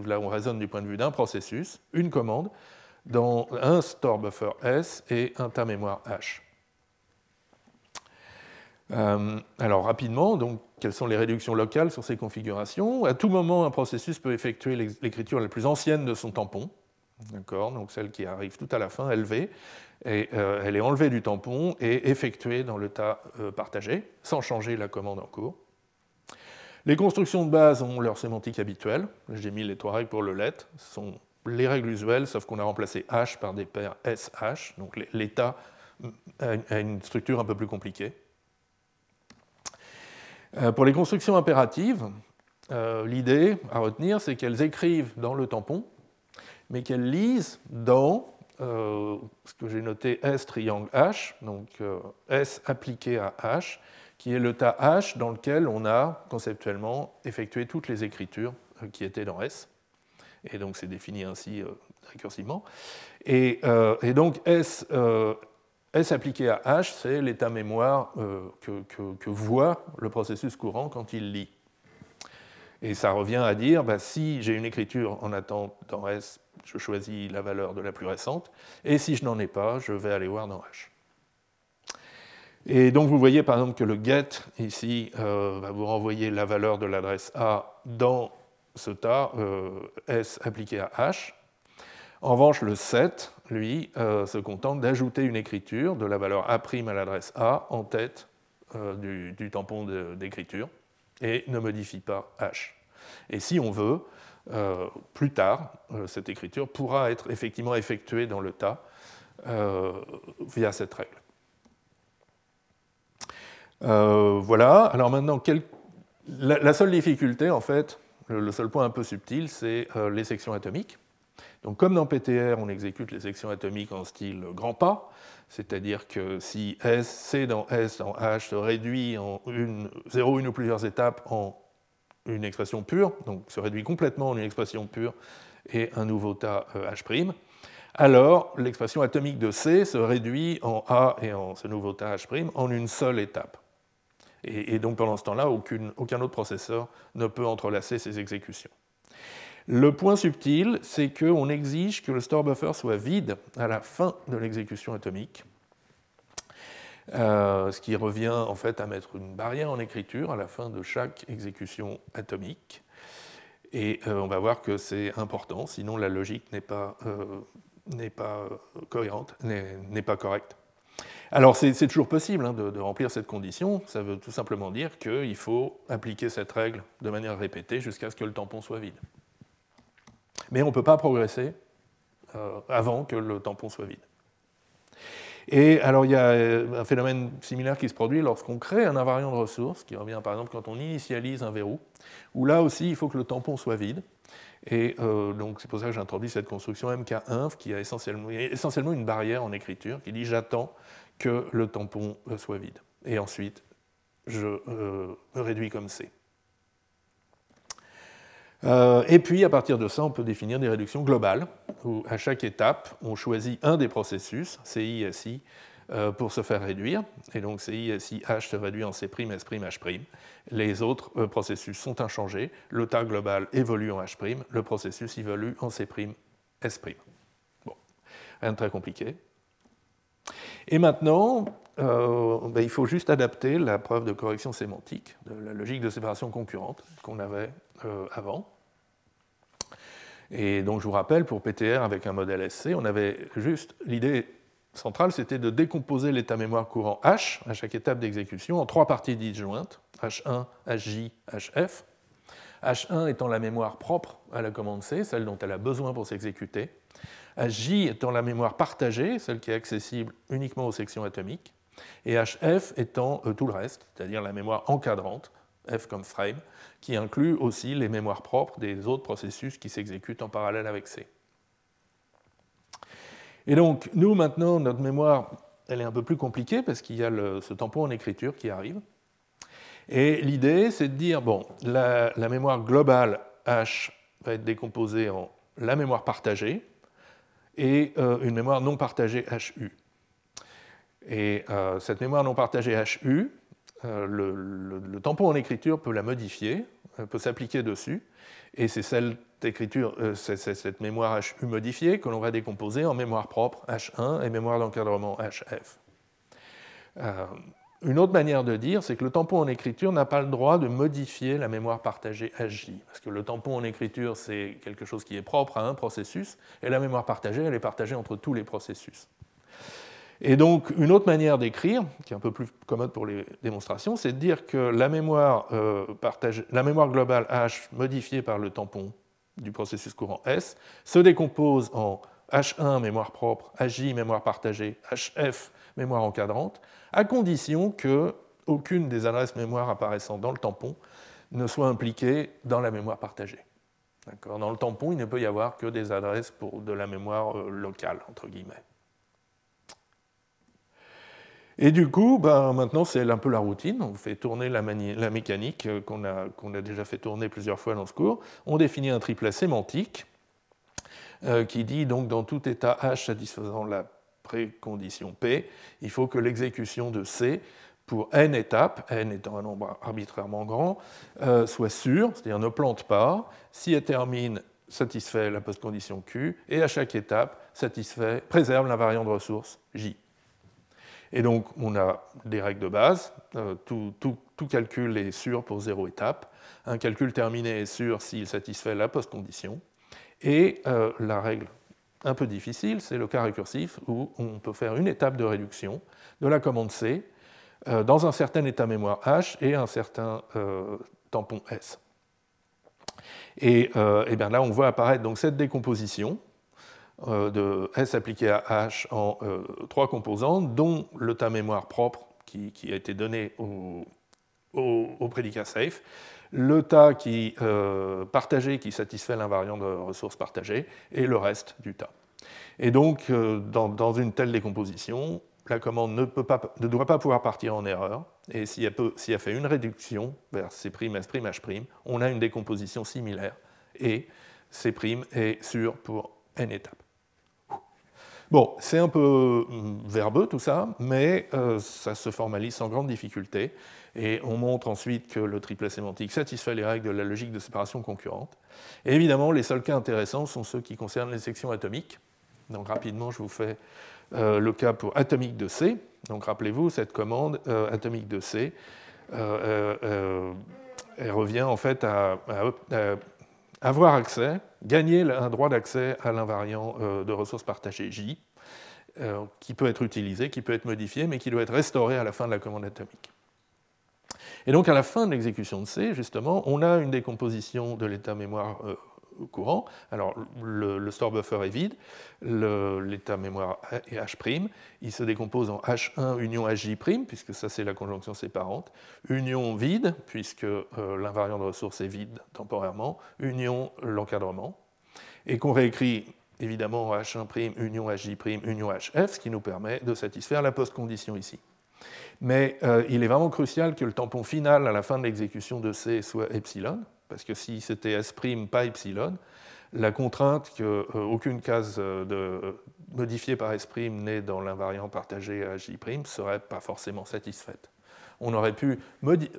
là on raisonne du point de vue d'un processus, une commande, dans un store buffer S et un tas mémoire H. Euh, alors rapidement, donc, quelles sont les réductions locales sur ces configurations? À tout moment, un processus peut effectuer l'écriture la plus ancienne de son tampon, donc celle qui arrive tout à la fin, LV, et euh, elle est enlevée du tampon et effectuée dans le tas euh, partagé, sans changer la commande en cours. Les constructions de base ont leur sémantique habituelle. J'ai mis les règles pour le let. Sont les règles usuelles, sauf qu'on a remplacé H par des paires SH. Donc l'état a une structure un peu plus compliquée. Euh, pour les constructions impératives, euh, l'idée à retenir, c'est qu'elles écrivent dans le tampon, mais qu'elles lisent dans euh, ce que j'ai noté S triangle H, donc S appliqué à H, qui est le tas H dans lequel on a conceptuellement effectué toutes les écritures qui étaient dans S et donc c'est défini ainsi euh, récursivement. Et, euh, donc S, euh, S, appliqué à H, c'est l'état mémoire que, que, voit le processus courant quand il lit. Et ça revient à dire, bah, si j'ai une écriture en attente dans S, je choisis la valeur de la plus récente, et si je n'en ai pas, je vais aller voir dans H. Et donc vous voyez par exemple que le get ici va vous renvoyer la valeur de l'adresse A dans ce tas euh, S appliqué à H. En revanche, le set, lui, euh, se contente d'ajouter une écriture de la valeur A' à l'adresse A en tête euh, du, tampon d'écriture et ne modifie pas H. Et si on veut, plus tard, cette écriture pourra être effectivement effectuée dans le tas via cette règle. voilà, alors maintenant, la, seule difficulté, en fait, le seul point un peu subtil, c'est euh, les sections atomiques. Donc, comme dans PTR, on exécute les sections atomiques en style grand pas, c'est-à-dire que si S, C dans S dans H se réduit en une, 0, une ou plusieurs étapes en une expression pure, donc se réduit complètement en une expression pure et un nouveau tas euh, H', alors l'expression atomique de C se réduit en A et en ce nouveau tas H' en une seule étape. Et, donc pendant ce temps-là, aucun autre processeur ne peut entrelacer ces exécutions. Le point subtil, c'est qu'on exige que le store buffer soit vide à la fin de l'exécution atomique, euh, ce qui revient en fait à mettre une barrière en écriture à la fin de chaque exécution atomique. Et euh, on va voir que c'est important, sinon la logique n'est pas, euh, pas cohérente, n'est pas correcte. Alors c'est toujours possible hein, de, remplir cette condition, ça veut tout simplement dire qu'il faut appliquer cette règle de manière répétée jusqu'à ce que le tampon soit vide. Mais on ne peut pas progresser euh, avant que le tampon soit vide. Et alors il y a un phénomène similaire qui se produit lorsqu'on crée un invariant de ressources, qui revient par exemple quand on initialise un verrou, où là aussi il faut que le tampon soit vide. Et euh, donc c'est pour ça que j'introduis cette construction MK1 qui a essentiellement une barrière en écriture qui dit j'attends que le tampon soit vide. Et ensuite, je euh, me réduis comme C. Euh, et puis, à partir de ça, on peut définir des réductions globales, où à chaque étape, on choisit un des processus, CI, SI, euh, pour se faire réduire. Et donc, CI, SI, H se réduit en C', S', H'. Les autres processus sont inchangés. Le tas global évolue en H', le processus évolue en C', S'. Bon, rien de très compliqué. Et maintenant, euh, ben, il faut juste adapter la preuve de correction sémantique de la logique de séparation concurrente qu'on avait euh, avant. Et donc je vous rappelle, pour PTR avec un modèle SC, on avait juste l'idée centrale, c'était de décomposer l'état mémoire courant H à chaque étape d'exécution en trois parties disjointes, H1, HJ, HF. H1 étant la mémoire propre à la commande C, celle dont elle a besoin pour s'exécuter. HJ étant la mémoire partagée, celle qui est accessible uniquement aux sections atomiques. Et HF étant euh, tout le reste, c'est-à-dire la mémoire encadrante, F comme frame, qui inclut aussi les mémoires propres des autres processus qui s'exécutent en parallèle avec C. Et donc, nous, maintenant, notre mémoire, elle est un peu plus compliquée parce qu'il y a ce tampon en écriture qui arrive. Et l'idée, c'est de dire, bon, la, mémoire globale H va être décomposée en la mémoire partagée et euh, une mémoire non partagée HU. Et euh, cette mémoire non partagée HU, euh, le, tampon en écriture peut la modifier, peut s'appliquer dessus, et c'est cette, cette mémoire HU modifiée que l'on va décomposer en mémoire propre H1 et mémoire d'encadrement HF. Une autre manière de dire, c'est que le tampon en écriture n'a pas le droit de modifier la mémoire partagée HJ, parce que le tampon en écriture, c'est quelque chose qui est propre à un processus, et la mémoire partagée, elle est partagée entre tous les processus. Et donc, une autre manière d'écrire, qui est un peu plus commode pour les démonstrations, c'est de dire que la mémoire, euh, globale H modifiée par le tampon du processus courant S se décompose en H1 mémoire propre, HJ mémoire partagée, HF mémoire encadrante, à condition que aucune des adresses mémoire apparaissant dans le tampon ne soit impliquée dans la mémoire partagée. Dans le tampon, il ne peut y avoir que des adresses pour de la mémoire euh, locale, entre guillemets. Et du coup, ben, maintenant, c'est un peu la routine. On fait tourner la, mécanique euh, qu'on a, a, déjà fait tourner plusieurs fois dans ce cours. On définit un triplet sémantique euh, qui dit donc dans tout état H satisfaisant la précondition P, il faut que l'exécution de C pour n étapes, n étant un nombre arbitrairement grand, euh, soit sûre, c'est-à-dire ne plante pas, si elle termine, satisfait la postcondition Q, et à chaque étape, satisfait, préserve l'invariant de ressources J. Et donc, on a des règles de base. Euh, tout, tout, calcul est sûr pour zéro étape. Un calcul terminé est sûr s'il satisfait la postcondition. Et euh, la règle un peu difficile, c'est le cas récursif où on peut faire une étape de réduction de la commande C euh, dans un certain état mémoire H et un certain euh, tampon S. Et, euh, bien là, on voit apparaître donc cette décomposition de S appliqué à H en trois composantes, dont le tas mémoire propre qui, a été donné au prédicat safe, le tas qui, euh, partagé qui satisfait l'invariant de ressources partagées et le reste du tas. Et donc, euh, dans, une telle décomposition, la commande ne, peut pas, ne, doit pas pouvoir partir en erreur, et si elle, fait une réduction vers C', S', H', on a une décomposition similaire, et C' est sûr pour n étapes. Bon, c'est un peu verbeux tout ça, mais euh, ça se formalise sans grande difficulté. Et on montre ensuite que le triplet sémantique satisfait les règles de la logique de séparation concurrente. Évidemment, les seuls cas intéressants sont ceux qui concernent les sections atomiques. Donc rapidement, je vous fais euh, le cas pour atomique de C. Donc rappelez-vous, cette commande euh, atomique de C, euh, elle revient en fait à, avoir accès, gagner un droit d'accès à l'invariant de ressources partagées J, qui peut être utilisé, qui peut être modifié, mais qui doit être restauré à la fin de la commande atomique. Et donc à la fin de l'exécution de C, justement, on a une décomposition de l'état mémoire euh, courant. Alors le, store buffer est vide, l'état mémoire est H', il se décompose en H1 union HJ', puisque ça c'est la conjonction séparante, union vide, puisque euh, l'invariant de ressources est vide temporairement, union l'encadrement, et qu'on réécrit évidemment en H1' union HJ', union HF, ce qui nous permet de satisfaire la post-condition ici. Mais euh, il est vraiment crucial que le tampon final à la fin de l'exécution de C soit epsilon, parce que si c'était S', pas epsilon, la contrainte qu'aucune euh, case euh, de, modifiée par S' n'est dans l'invariant partagé à J' ne serait pas forcément satisfaite. On aurait pu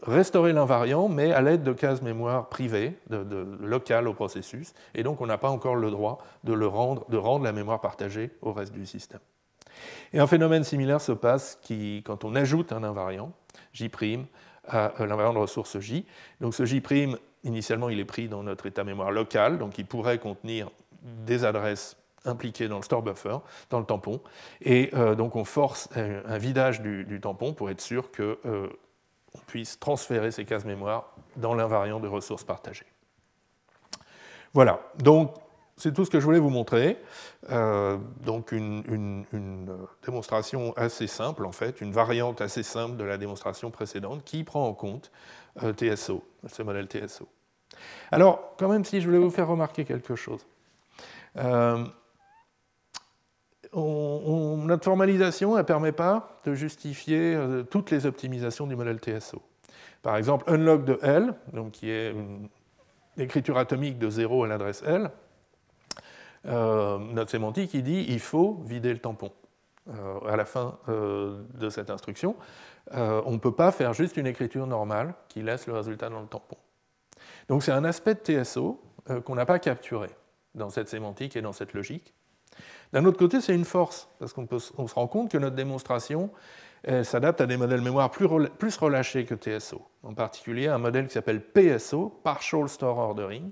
restaurer l'invariant, mais à l'aide de cases mémoire privées, de, locales au processus, et donc on n'a pas encore le droit de rendre la mémoire partagée au reste du système. Et un phénomène similaire se passe qui, quand on ajoute un invariant, J', à euh, l'invariant de ressource J. Donc ce J', initialement, il est pris dans notre état mémoire local, donc il pourrait contenir des adresses impliqués dans le store buffer, dans le tampon, et donc on force un, vidage du, tampon pour être sûr qu'on puisse transférer ces cases mémoire dans l'invariant de ressources partagées. Voilà, donc c'est tout ce que je voulais vous montrer. Euh, donc une, démonstration assez simple, en fait, une variante assez simple de la démonstration précédente qui prend en compte euh, TSO, ce modèle TSO. Alors, quand même, si je voulais vous faire remarquer quelque chose. Euh, notre formalisation ne permet pas de justifier toutes les optimisations du modèle TSO. Par exemple, unlock de L, qui est une écriture atomique de 0 à l'adresse L, euh, notre sémantique, il dit il faut vider le tampon euh, à la fin euh, de cette instruction. on ne peut pas faire juste une écriture normale qui laisse le résultat dans le tampon. Donc c'est un aspect de TSO qu'on n'a pas capturé dans cette sémantique et dans cette logique. D'un autre côté, c'est une force, parce qu'on se rend compte que notre démonstration s'adapte à des modèles mémoire plus, plus relâchés que TSO, en particulier un modèle qui s'appelle PSO, Partial Store Ordering,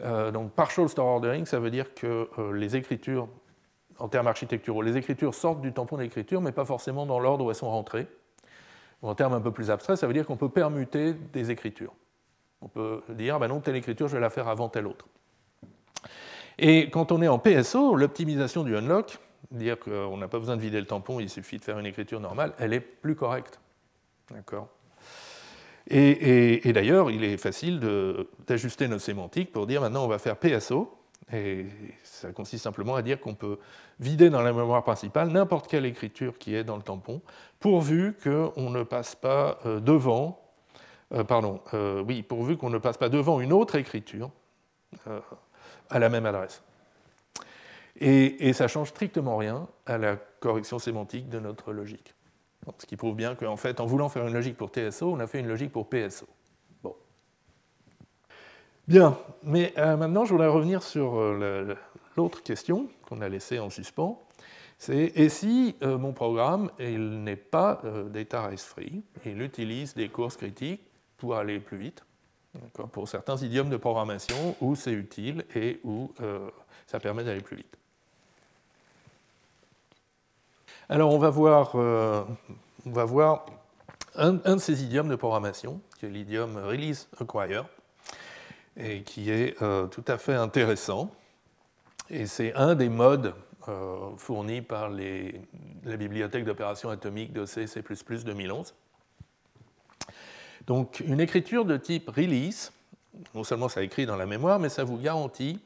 euh, donc partial store ordering, ça veut dire que euh, les écritures, en termes architecturaux, les écritures sortent du tampon d'écriture, mais pas forcément dans l'ordre où elles sont rentrées. en termes un peu plus abstraits, ça veut dire qu'on peut permuter des écritures. On peut dire, ben non, telle écriture, je vais la faire avant telle autre. Et quand on est en PSO, l'optimisation du unlock, dire qu'on n'a pas besoin de vider le tampon, il suffit de faire une écriture normale, elle est plus correcte. D'accord? Et, d'ailleurs, il est facile d'ajuster nos sémantiques pour dire maintenant on va faire PSO, et ça consiste simplement à dire qu'on peut vider dans la mémoire principale n'importe quelle écriture qui est dans le tampon, pourvu qu'on ne passe pas euh, devant, euh, pardon, euh, oui, pourvu qu'on ne passe pas devant une autre écriture à la même adresse. Et, et ça change strictement rien à la correction sémantique de notre logique ce qui prouve bien qu'en fait, en voulant faire une logique pour TSO, on a fait une logique pour PSO. Bon. Bien, mais euh, maintenant, je voudrais revenir sur euh, l'autre question qu'on a laissée en suspens. C'est et si euh, mon programme il n'est pas data race free, il utilise des courses critiques pour aller plus vite, pour certains idiomes de programmation où c'est utile et où ça permet d'aller plus vite. Alors on va voir, euh, un, de ces idiomes de programmation, qui est l'idiome Release Acquire, et qui est euh, tout à fait intéressant. Et c'est un des modes euh, fournis par la bibliothèque d'opérations atomiques de C, C++ 2011. Donc une écriture de type release, non seulement ça écrit dans la mémoire, mais ça vous garantit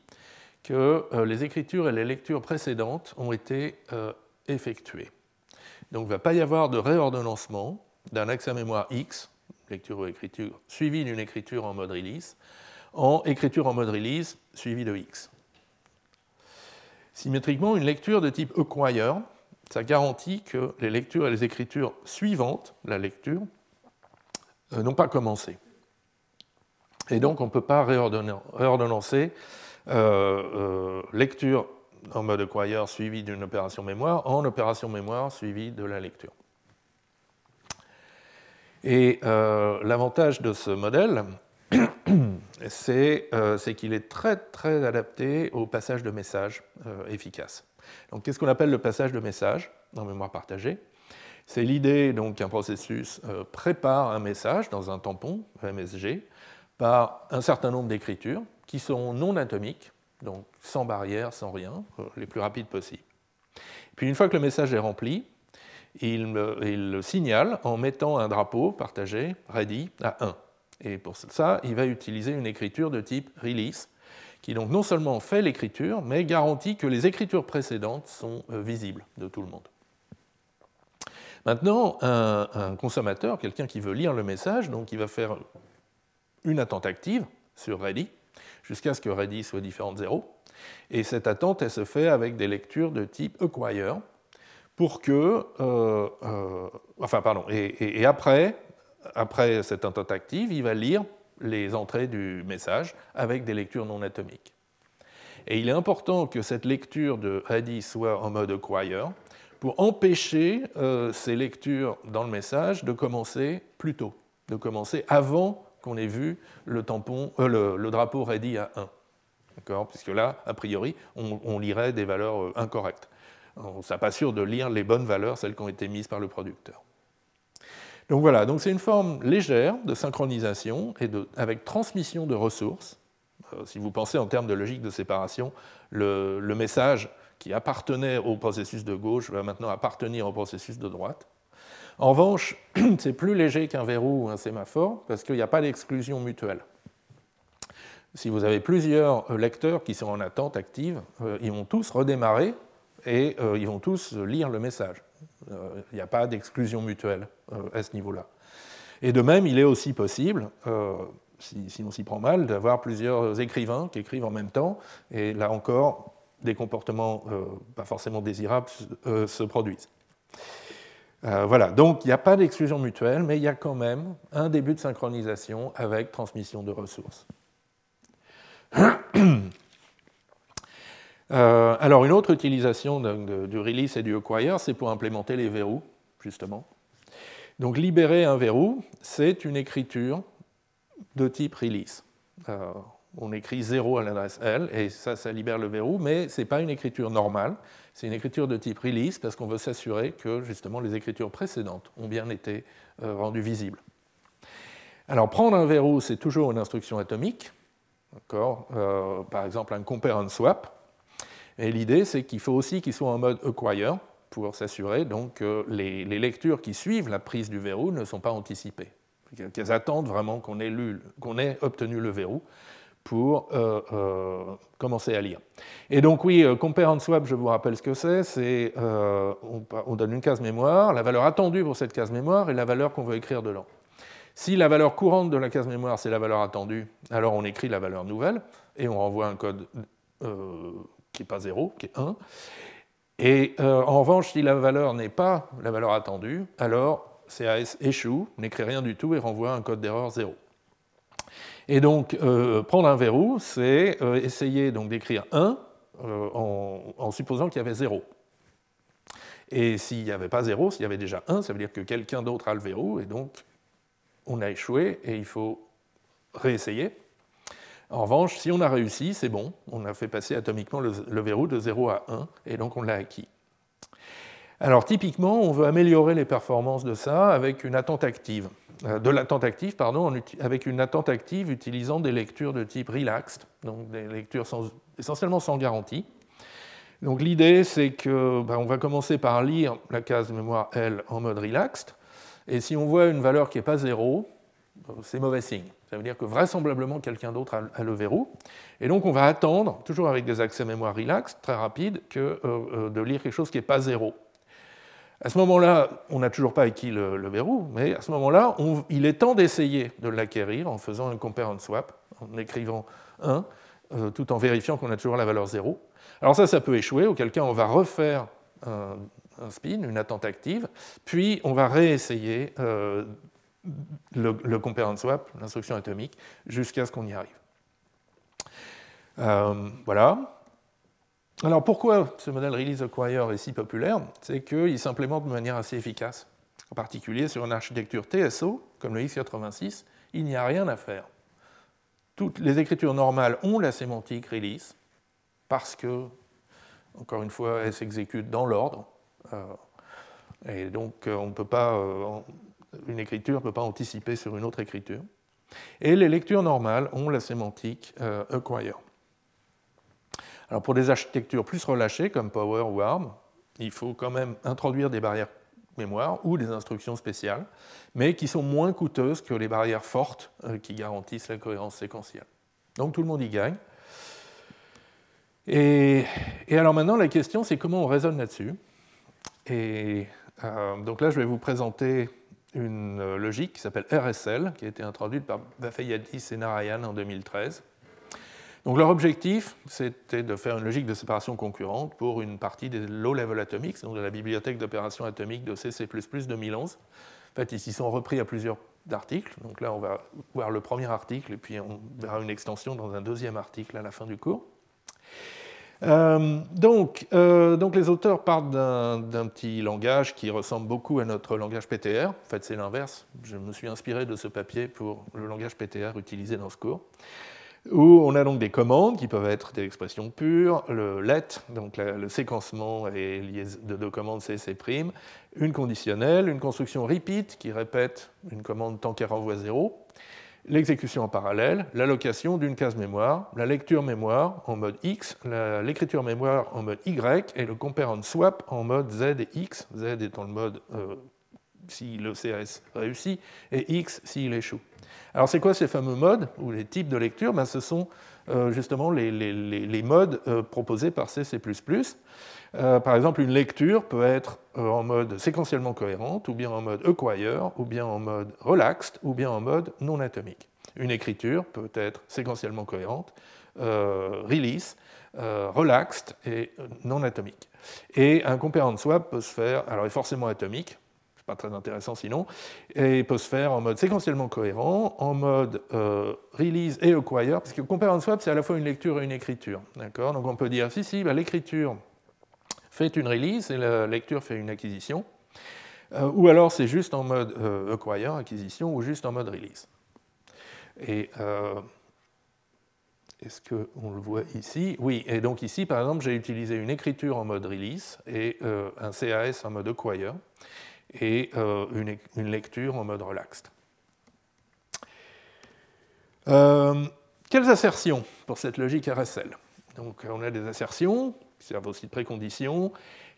que les écritures et les lectures précédentes ont été effectué. Donc il ne va pas y avoir de réordonnancement d'un axe à mémoire X, lecture ou écriture, suivi d'une écriture en mode release, en écriture en mode release suivi de X. Symétriquement, une lecture de type acquire, ça garantit que les lectures et les écritures suivantes, la lecture, euh, n'ont pas commencé. Et donc on ne peut pas réordonnancer euh, euh, lecture en mode acquire suivi d'une opération mémoire, en opération mémoire suivie de la lecture. Et euh, l'avantage de ce modèle, euh, c'est qu'il est très très adapté au passage de messages euh, efficace. Donc qu'est-ce qu'on appelle le passage de messages en mémoire partagée? C'est l'idée qu'un processus prépare un message dans un tampon MSG par un certain nombre d'écritures qui sont non atomiques, donc sans barrière, sans rien, euh, les plus rapides possibles. Puis une fois que le message est rempli, il, le signale en mettant un drapeau partagé, ready, à 1. Et pour ça, il va utiliser une écriture de type release, qui donc non seulement fait l'écriture, mais garantit que les écritures précédentes sont euh, visibles de tout le monde. Maintenant, un, un consommateur, quelqu'un qui veut lire le message, donc il va faire une attente active sur ready, jusqu'à ce que ready soit différent de 0. Et cette attente, elle se fait avec des lectures de type acquire, pour que, euh, euh, enfin pardon, et, après, cette attente active, il va lire les entrées du message avec des lectures non atomiques. Et il est important que cette lecture de ready soit en mode acquire pour empêcher euh, ces lectures dans le message de commencer plus tôt, de commencer avant qu'on ait vu le, tampon, euh, le, drapeau ready à 1. puisque là, a priori, on, lirait des valeurs euh, incorrectes. On n'est pas sûr de lire les bonnes valeurs, celles qui ont été mises par le producteur. Donc voilà, donc c'est une forme légère de synchronisation et avec transmission de ressources. Euh, si vous pensez en termes de logique de séparation, le, le, message qui appartenait au processus de gauche va maintenant appartenir au processus de droite. En revanche, c'est plus léger qu'un verrou ou un sémaphore parce qu'il n'y a pas d'exclusion mutuelle si vous avez plusieurs euh, lecteurs qui sont en attente active, euh, ils vont tous redémarrer et euh, ils vont tous lire le message. Il n'y a pas d'exclusion mutuelle à ce niveau-là. Et de même, il est aussi possible, si, on s'y prend mal, d'avoir plusieurs écrivains qui écrivent en même temps, et là encore, des comportements pas forcément désirables se produisent. Voilà, donc il n'y a pas d'exclusion mutuelle, mais il y a quand même un début de synchronisation avec transmission de ressources. Euh, alors, une autre utilisation du release et du acquire, c'est pour implémenter les verrous, justement. Donc, libérer un verrou, c'est une écriture de type release. Euh, on écrit 0 à l'adresse L, et ça, ça libère le verrou, mais ce n'est pas une écriture normale, c'est une écriture de type release, parce qu'on veut s'assurer que, justement, les écritures précédentes ont bien été euh, rendues visibles. Alors, prendre un verrou, c'est toujours une instruction atomique, euh, par exemple, un compare and swap. Et l'idée, c'est qu'il faut aussi qu'il soit en mode acquire pour s'assurer donc que les, lectures qui suivent la prise du verrou ne sont pas anticipées, qu'elles attendent vraiment qu'on ait, qu'on ait obtenu le verrou pour euh, euh, commencer à lire. Et donc oui, compare and swap, je vous rappelle ce que c'est, c'est on, on, donne une case mémoire, la valeur attendue pour cette case mémoire et la valeur qu'on veut écrire dedans. Si la valeur courante de la case mémoire, c'est la valeur attendue, alors on écrit la valeur nouvelle et on renvoie un code euh, qui n'est pas 0, qui est 1. Et euh, en revanche, si la valeur n'est pas la valeur attendue, alors CAS échoue, n'écrit rien du tout et renvoie un code d'erreur 0. Et donc, euh, prendre un verrou, c'est essayer d'écrire 1 en, en, supposant qu'il y avait 0. Et s'il n'y avait pas 0, s'il y avait déjà 1, ça veut dire que quelqu'un d'autre a le verrou, et donc on a échoué et il faut réessayer. En revanche, si on a réussi, c'est bon, on a fait passer atomiquement le, verrou de 0 à 1 et donc on l'a acquis. Alors typiquement, on veut améliorer les performances de ça avec une attente active, euh, de l'attente active, pardon, avec une attente active utilisant des lectures de type relaxed, donc des lectures essentiellement sans garantie. Donc l'idée, c'est que ben, on va commencer par lire la case mémoire L en mode relaxed, et si on voit une valeur qui n'est pas zéro, c'est mauvais signe. Ça veut dire que vraisemblablement quelqu'un d'autre a le verrou. Et donc on va attendre, toujours avec des accès mémoire relax, très rapides, que, euh, euh, de lire quelque chose qui n'est pas zéro. À ce moment-là, on n'a toujours pas acquis le, verrou, mais à ce moment-là, il est temps d'essayer de l'acquérir en faisant un compare and swap, en écrivant 1, euh, tout en vérifiant qu'on a toujours la valeur 0. Alors ça, ça peut échouer, auquel cas on va refaire un, spin, une attente active, puis on va réessayer euh, le, compare and swap, l'instruction atomique, jusqu'à ce qu'on y arrive. Euh, voilà. Alors pourquoi ce modèle Release Acquire est si populaire? C'est qu'il s'implémente de manière assez efficace. En particulier sur une architecture TSO, comme le x86, il n'y a rien à faire. Toutes les écritures normales ont la sémantique release, parce que, encore une fois, elles s'exécutent dans l'ordre, euh, et donc, euh, on peut pas, euh, une écriture ne peut pas anticiper sur une autre écriture. Et les lectures normales ont la sémantique acquire. Alors pour des architectures plus relâchées comme Power ou ARM, il faut quand même introduire des barrières mémoire ou des instructions spéciales, mais qui sont moins coûteuses que les barrières fortes qui garantissent la cohérence séquentielle. Donc tout le monde y gagne. Et, alors maintenant, la question, c'est comment on raisonne là-dessus. Et euh, donc là, je vais vous présenter une logique qui s'appelle RSL, qui a été introduite par Vafayadis et Narayan en 2013. Donc leur objectif, c'était de faire une logique de séparation concurrente pour une partie des low-level atomics, donc de la bibliothèque d'opérations atomiques de CC++ 2011. En fait, ils s'y sont repris à plusieurs articles. Donc là, on va voir le premier article et puis on verra une extension dans un deuxième article à la fin du cours. Euh, donc, euh, donc, les auteurs partent d'un petit langage qui ressemble beaucoup à notre langage PTR. En fait, c'est l'inverse. Je me suis inspiré de ce papier pour le langage PTR utilisé dans ce cours. Où on a donc des commandes qui peuvent être des expressions pures, le let, donc le séquencement lié de deux commandes C, C', une conditionnelle, une construction repeat qui répète une commande tant qu'elle renvoie 0, l'exécution en parallèle, l'allocation d'une case mémoire, la lecture mémoire en mode X, l'écriture mémoire en mode Y et le compare and swap en mode Z et X, Z étant le mode euh, si le CAS réussit et X s'il échoue. Alors c'est quoi ces fameux modes ou les types de lecture? Ben, Ce sont euh, justement les, modes euh, proposés par C++. Euh, par exemple, une lecture peut être en mode séquentiellement cohérente, ou bien en mode acquire, ou bien en mode relaxed, ou bien en mode non atomique. Une écriture peut être séquentiellement cohérente, release, relaxed et non atomique. Et un compare and swap peut se faire, alors est forcément atomique, pas très intéressant sinon, et peut se faire en mode séquentiellement cohérent, en mode euh, release et acquire, parce que compare and swap, c'est à la fois une lecture et une écriture. D'accord? Donc on peut dire, si, si, bah, l'écriture fait une release et la lecture fait une acquisition, euh, ou alors c'est juste en mode euh, acquire, acquisition, ou juste en mode release. Et est-ce qu'on le voit ici? Oui, et donc ici, par exemple, j'ai utilisé une écriture en mode release et un CAS en mode acquire et euh, une, lecture en mode relaxed. Euh, quelles assertions pour cette logique RSL Donc, on a des assertions qui servent aussi de préconditions,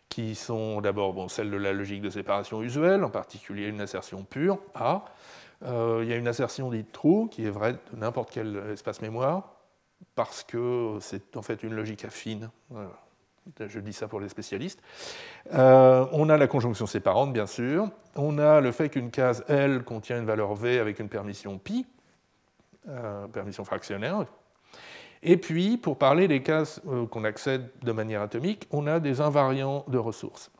qui sont d'abord bon, celles de la logique de séparation usuelle, en particulier une assertion pure, A. Euh, il y a une assertion dite true, qui est vraie de n'importe quel espace mémoire, parce que c'est en fait une logique affine. Je dis ça pour les spécialistes. Euh, on a la conjonction séparante, bien sûr. On a le fait qu'une case L contient une valeur V avec une permission pi, euh, permission fractionnaire. Et puis, pour parler des cases euh, qu'on accède de manière atomique, on a des invariants de ressources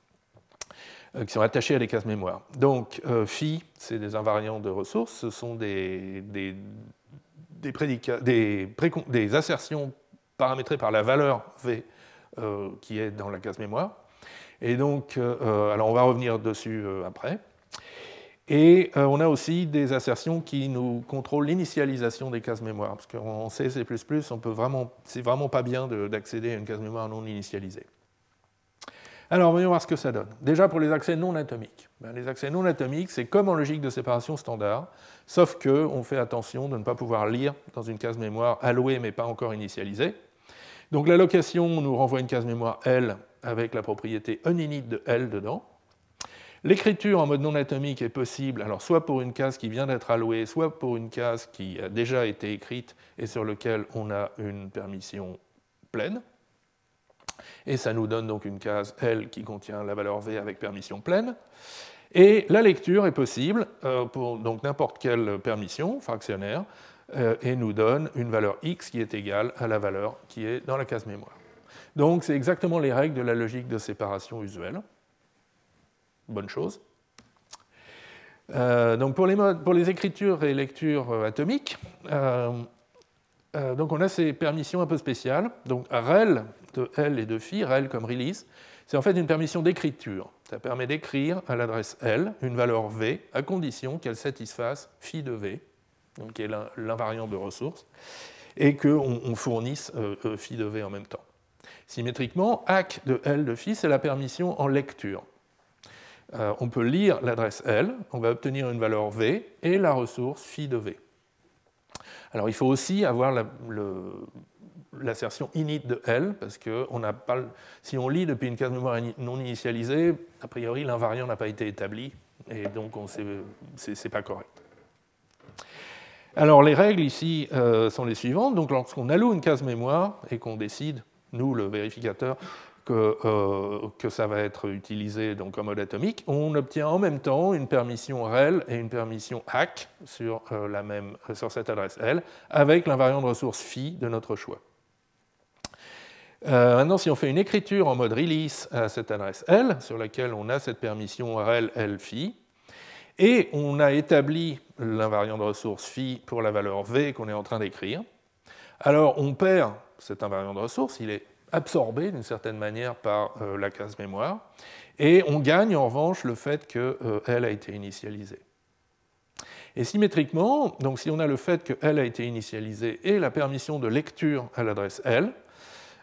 qui sont attachés à des cases mémoire. Donc, phi, c'est des invariants de ressources, ce sont des, des, des, assertions paramétrées par la valeur V qui est dans la case mémoire. Et donc, euh, euh, alors on va revenir dessus après. Et on a aussi des assertions qui nous contrôlent l'initialisation des cases mémoire, parce qu'en C, C++, on peut vraiment, c'est vraiment pas bien d'accéder à une case mémoire non initialisée. Alors, voyons voir ce que ça donne. Déjà, pour les accès non atomiques. Ben, les accès non atomiques, c'est comme en logique de séparation standard, sauf qu'on fait attention de ne pas pouvoir lire dans une case mémoire allouée mais pas encore initialisée. Donc l'allocation nous renvoie une case mémoire L avec la propriété uninit de L dedans. L'écriture en mode non atomique est possible, alors soit pour une case qui vient d'être allouée, soit pour une case qui a déjà été écrite et sur laquelle on a une permission pleine. Et ça nous donne donc une case L qui contient la valeur V avec permission pleine. Et la lecture est possible euh, pour donc n'importe quelle permission fractionnaire, et nous donne une valeur x qui est égale à la valeur qui est dans la case mémoire. Donc c'est exactement les règles de la logique de séparation usuelle. Bonne chose. Euh, donc pour les, pour les, écritures et lectures euh, atomiques, donc on a ces permissions un peu spéciales. Donc rel de L et de phi, rel comme release, c'est en fait une permission d'écriture. Ça permet d'écrire à l'adresse L une valeur V à condition qu'elle satisfasse phi de V qui est l'invariant de ressources, et qu'on fournisse euh, euh, phi de v en même temps. Symétriquement, hack de L de phi, c'est la permission en lecture. Euh, on peut lire l'adresse L, on va obtenir une valeur V et la ressource phi de V. Alors il faut aussi avoir l'assertion init de L, parce que on si on lit depuis une case mémoire non initialisée, a priori l'invariant n'a pas été établi, et donc ce n'est pas correct. Alors les règles ici euh, sont les suivantes. Donc lorsqu'on alloue une case mémoire et qu'on décide, nous le vérificateur, que, euh, que, ça va être utilisé donc en mode atomique, on obtient en même temps une permission rel et une permission hack sur, euh, la même, sur cette adresse L avec l'invariant de ressource phi de notre choix. maintenant, si on fait une écriture en mode release à cette adresse L, sur laquelle on a cette permission rel L phi, et on a établi l'invariant de ressource phi pour la valeur v qu'on est en train d'écrire. Alors on perd cet invariant de ressource, il est absorbé d'une certaine manière par euh, la case mémoire, et on gagne en revanche le fait que euh, a été initialisée. Et symétriquement, donc si on a le fait que L a été initialisé et la permission de lecture à l'adresse L,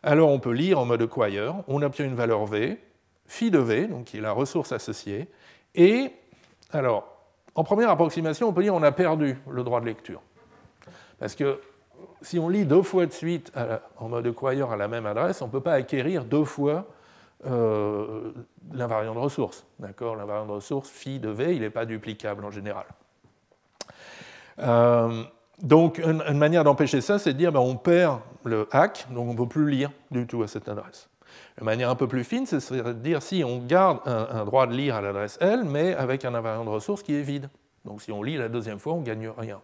alors on peut lire en mode acquire, on obtient une valeur V, phi de V, donc qui est la ressource associée, et alors, en première approximation, on peut dire qu'on a perdu le droit de lecture. Parce que si on lit deux fois de suite en mode acquire à la même adresse, on ne peut pas acquérir deux fois euh, l'invariant de ressource. D'accord? L'invariant de ressource phi de V, il n'est pas duplicable en général. Euh, donc, une, manière d'empêcher ça, c'est de dire ben, on perd le hack, donc on ne peut plus lire du tout à cette adresse. De manière un peu plus fine, c'est de dire si on garde un, droit de lire à l'adresse L, mais avec un invariant de ressource qui est vide. Donc si on lit la deuxième fois, on ne gagne rien.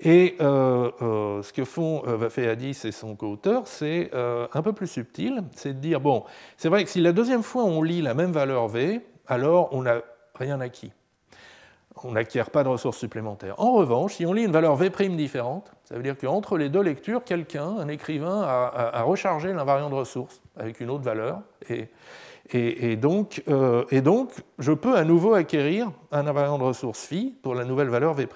Et euh, euh, ce que font euh, et son co-auteur, c'est euh, un peu plus subtil, c'est de dire, bon, c'est vrai que si la deuxième fois on lit la même valeur V, alors on n'a rien acquis on n'acquiert pas de ressources supplémentaires. En revanche, si on lit une valeur V' différente, ça veut dire qu'entre les deux lectures, quelqu'un, un écrivain, a, rechargé l'invariant de ressources avec une autre valeur. Et, donc, euh, et, donc, je peux à nouveau acquérir un invariant de ressources phi pour la nouvelle valeur V'.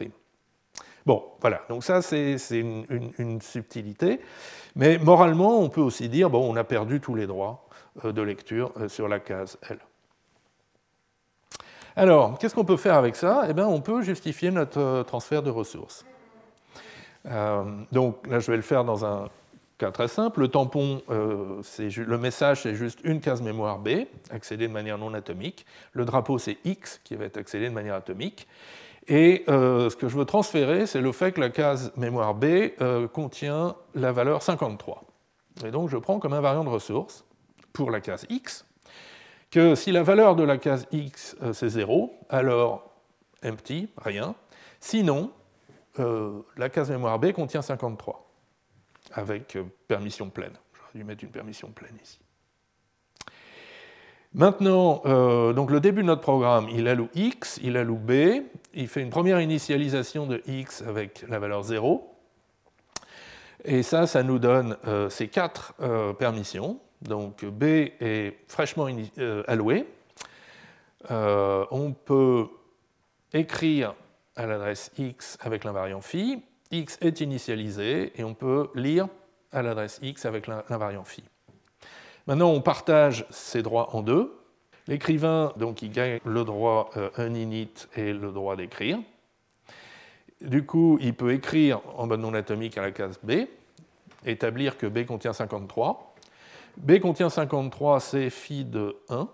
Bon, voilà, donc ça c'est une, subtilité. Mais moralement, on peut aussi dire, bon, on a perdu tous les droits euh, de lecture euh, sur la case L. Alors, qu'est-ce qu'on peut faire avec ça? Eh bien, on peut justifier notre transfert de ressources. Donc là, je vais le faire dans un cas très simple. Le tampon, euh, le message, c'est juste une case mémoire B, accédée de manière non atomique. Le drapeau, c'est X, qui va être accédé de manière atomique. Et ce que je veux transférer, c'est le fait que la case mémoire B contient la valeur 53. Et donc, je prends comme invariant de ressources pour la case X que si la valeur de la case x euh, c'est 0, alors empty, rien. Sinon, euh, la case mémoire B contient 53, avec euh, permission pleine. J'aurais dû mettre une permission pleine ici. Maintenant, donc le début de notre programme, il alloue x, il alloue b, il fait une première initialisation de x avec la valeur 0. Et ça, ça nous donne ces quatre permissions. Donc B est fraîchement euh, alloué. Euh, on peut écrire à l'adresse X avec l'invariant phi. X est initialisé et on peut lire à l'adresse X avec l'invariant phi. Maintenant, on partage ces droits en deux. L'écrivain, donc, il gagne le droit euh, un init et le droit d'écrire. Du coup, il peut écrire en mode non atomique à la case B, établir que B contient 53, B contient 53, c'est phi de 1,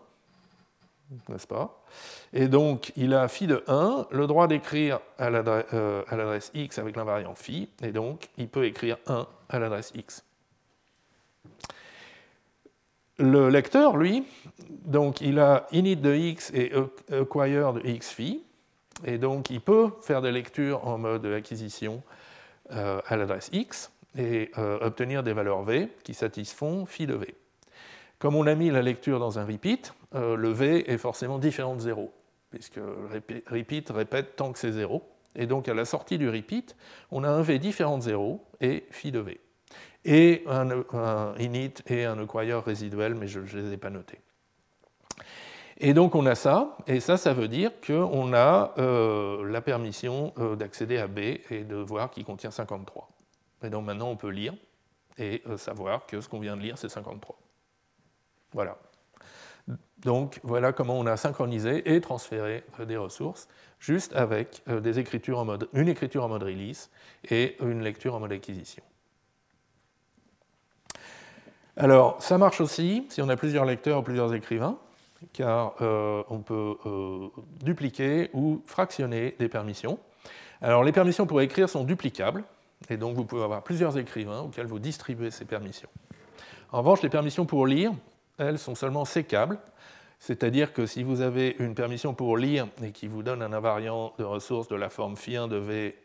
n'est-ce pas? Et donc, il a phi de 1, le droit d'écrire euh, à l'adresse x avec l'invariant phi, et donc il peut écrire 1 à l'adresse x. Le lecteur, lui, donc il a init de x et acquire de x phi, et donc il peut faire des lectures en mode acquisition euh, à l'adresse x et euh, obtenir des valeurs v qui satisfont phi de v. Comme on a mis la lecture dans un repeat, le v est forcément différent de 0, puisque repeat répète tant que c'est 0. Et donc à la sortie du repeat, on a un v différent de 0 et phi de v. Et un, init et un acquire résiduel, mais je ne les ai pas notés. Et donc on a ça, et ça, ça veut dire qu'on a euh, la permission d'accéder à B et de voir qu'il contient 53. Et donc maintenant, on peut lire et euh, savoir que ce qu'on vient de lire, c'est 53. Voilà. Donc voilà comment on a synchronisé et transféré euh, des ressources, juste avec euh, une écriture en mode release et une lecture en mode acquisition. Alors, ça marche aussi si on a plusieurs lecteurs ou plusieurs écrivains, car on peut dupliquer ou fractionner des permissions. Alors, les permissions pour écrire sont duplicables, et donc vous pouvez avoir plusieurs écrivains auxquels vous distribuez ces permissions. En revanche, les permissions pour lire, elles sont seulement sécables, c'est-à-dire que si vous avez une permission pour lire et qui vous donne un invariant de ressources de la forme phi1 de v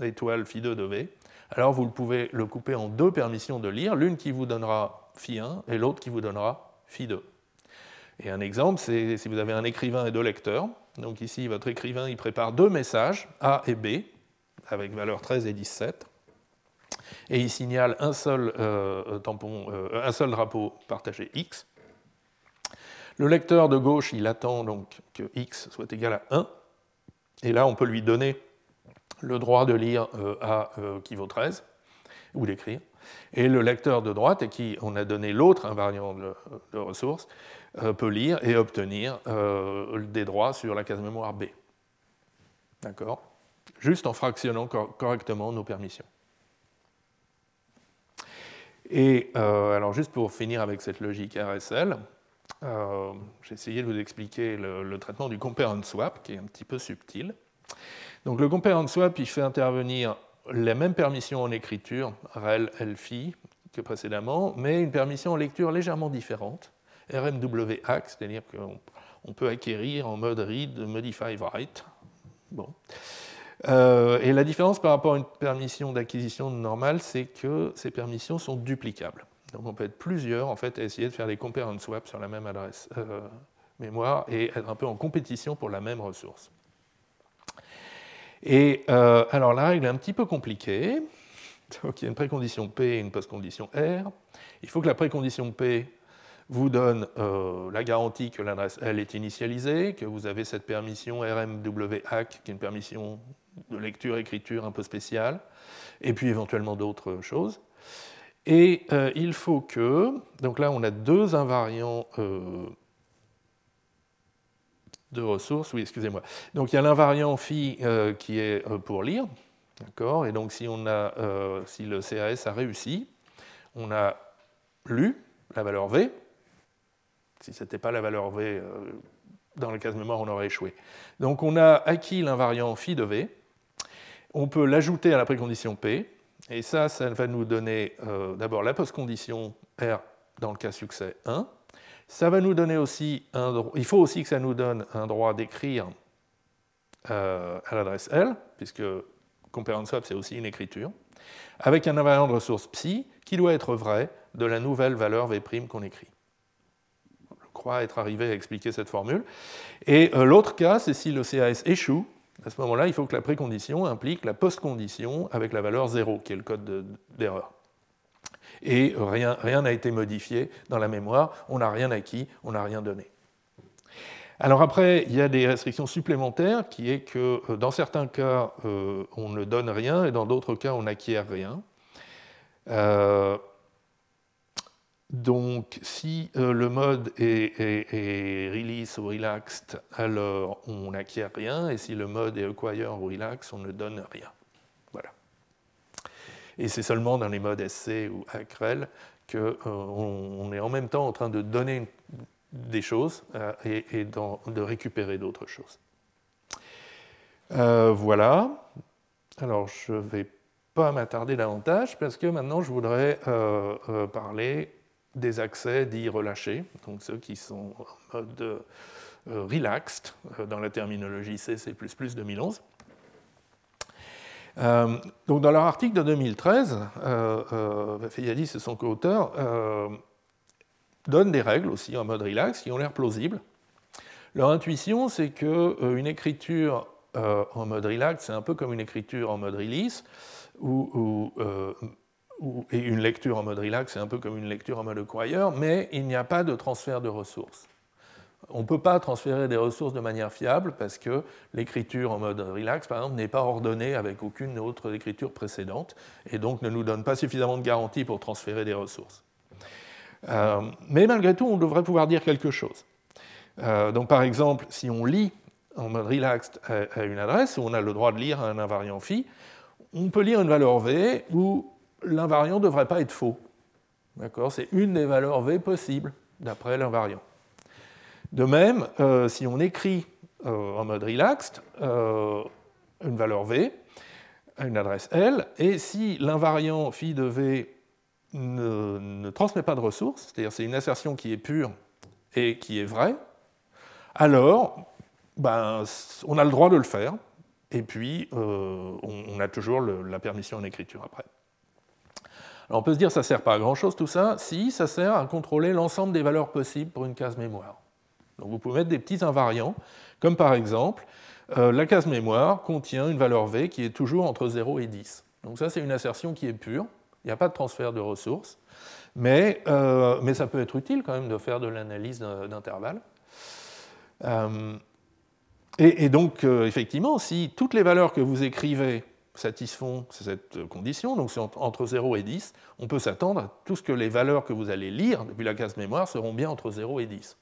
étoile phi2 de v, alors vous pouvez le couper en deux permissions de lire, l'une qui vous donnera phi1 et l'autre qui vous donnera phi2. Et un exemple, c'est si vous avez un écrivain et deux lecteurs. Donc ici, votre écrivain il prépare deux messages, A et B, avec valeur 13 et 17 et il signale un seul, euh, tampon, euh, un seul drapeau partagé x. Le lecteur de gauche, il attend donc que x soit égal à 1, et là on peut lui donner le droit de lire A qui vaut 13, ou d'écrire, et le lecteur de droite, à qui on a donné l'autre invariant de, de ressource, peut lire et obtenir des droits sur la case mémoire B. D'accord? Juste en fractionnant correctement nos permissions. Et euh, alors juste pour finir avec cette logique RSL, euh, j'ai essayé de vous expliquer le, traitement du compare and swap, qui est un petit peu subtil. Donc le compare and swap, il fait intervenir les mêmes permissions en écriture, rel, elfi, que précédemment, mais une permission en lecture légèrement différente, rmwac, c'est-à-dire qu'on peut acquérir en mode read, modify, write. Bon. Euh, et la différence par rapport à une permission d'acquisition normale, c'est que ces permissions sont duplicables. Donc on peut être plusieurs en fait, à essayer de faire des compare and swap sur la même adresse euh, mémoire et être un peu en compétition pour la même ressource. Et euh, alors la règle est un petit peu compliquée. Donc il y a une précondition P et une postcondition R. Il faut que la précondition P vous donne la garantie que l'adresse L est initialisée, que vous avez cette permission RMWAC, qui est une permission de lecture-écriture un peu spéciale, et puis éventuellement d'autres choses. Et euh, il faut que, donc là on a deux invariants euh, de ressources, oui excusez-moi, donc il y a l'invariant phi euh, qui est pour lire, d'accord, et donc si, le CAS a réussi, on a lu la valeur V, si ce n'était pas la valeur V dans le cas de mémoire on aurait échoué. Donc on a acquis l'invariant phi de V, on peut l'ajouter à la précondition P, et ça, ça va nous donner euh, d'abord la postcondition R dans le cas succès 1. Ça va nous donner aussi il faut aussi que ça nous donne un droit d'écrire euh, à l'adresse L, puisque swap c'est aussi une écriture, avec un invariant de ressource psi qui doit être vrai de la nouvelle valeur V' qu'on écrit. Je crois être arrivé à expliquer cette formule. Et euh, l'autre cas, c'est si le CAS échoue, à ce moment-là, il faut que la précondition implique la postcondition avec la valeur 0, qui est le code d'erreur. Et rien n'a été modifié dans la mémoire, on n'a rien acquis, on n'a rien donné. Alors après, il y a des restrictions supplémentaires qui est que euh, dans certains cas, euh, on ne donne rien et dans d'autres cas, on n'acquiert rien. Euh, donc, si euh, le mode est, release ou relaxed, alors on n'acquiert rien, et si le mode est acquire ou relax, on ne donne rien. Voilà. Et c'est seulement dans les modes SC ou ACREL qu'on euh, on est en même temps en train de donner des choses euh, et, de récupérer d'autres choses. voilà. Alors, je ne vais pas m'attarder davantage parce que maintenant, je voudrais parler des accès dits relâchés, donc ceux qui sont en mode euh, relaxed, euh, dans la terminologie C, C++ 2011. Euh, donc dans leur article de 2013, euh, Fayadis et son co-auteur donnent des règles aussi en mode relax qui ont l'air plausibles. Leur intuition, c'est qu'une écriture en mode relax, c'est un peu comme une écriture en mode release, où, et une lecture en mode relax, c'est un peu comme une lecture en mode acquire, mais il n'y a pas de transfert de ressources. On ne peut pas transférer des ressources de manière fiable parce que l'écriture en mode relax, par exemple, n'est pas ordonnée avec aucune autre écriture précédente et donc ne nous donne pas suffisamment de garanties pour transférer des ressources. Euh, mais malgré tout, on devrait pouvoir dire quelque chose. Euh, donc par exemple, si on lit en mode relax à, une adresse, où on a le droit de lire un invariant phi, on peut lire une valeur v où l'invariant ne devrait pas être faux. C'est une des valeurs V possibles d'après l'invariant. De même, euh, si on écrit euh, en mode relaxed euh, une valeur V à une adresse L, et si l'invariant phi de V ne, transmet pas de ressources, c'est-à-dire c'est une assertion qui est pure et qui est vraie, alors ben, on a le droit de le faire, et puis on, a toujours la permission en écriture après on peut se dire ça ne sert pas à grand-chose tout ça, si ça sert à contrôler l'ensemble des valeurs possibles pour une case mémoire. Donc vous pouvez mettre des petits invariants, comme par exemple, euh, la case mémoire contient une valeur V qui est toujours entre 0 et 10. Donc ça c'est une assertion qui est pure, il n'y a pas de transfert de ressources, mais, euh, ça peut être utile quand même de faire de l'analyse d'intervalles. Euh, et, donc effectivement, si toutes les valeurs que vous écrivez satisfont cette condition, donc c'est entre 0 et 10, on peut s'attendre à tout ce que les valeurs que vous allez lire depuis la case mémoire seront bien entre 0 et 10.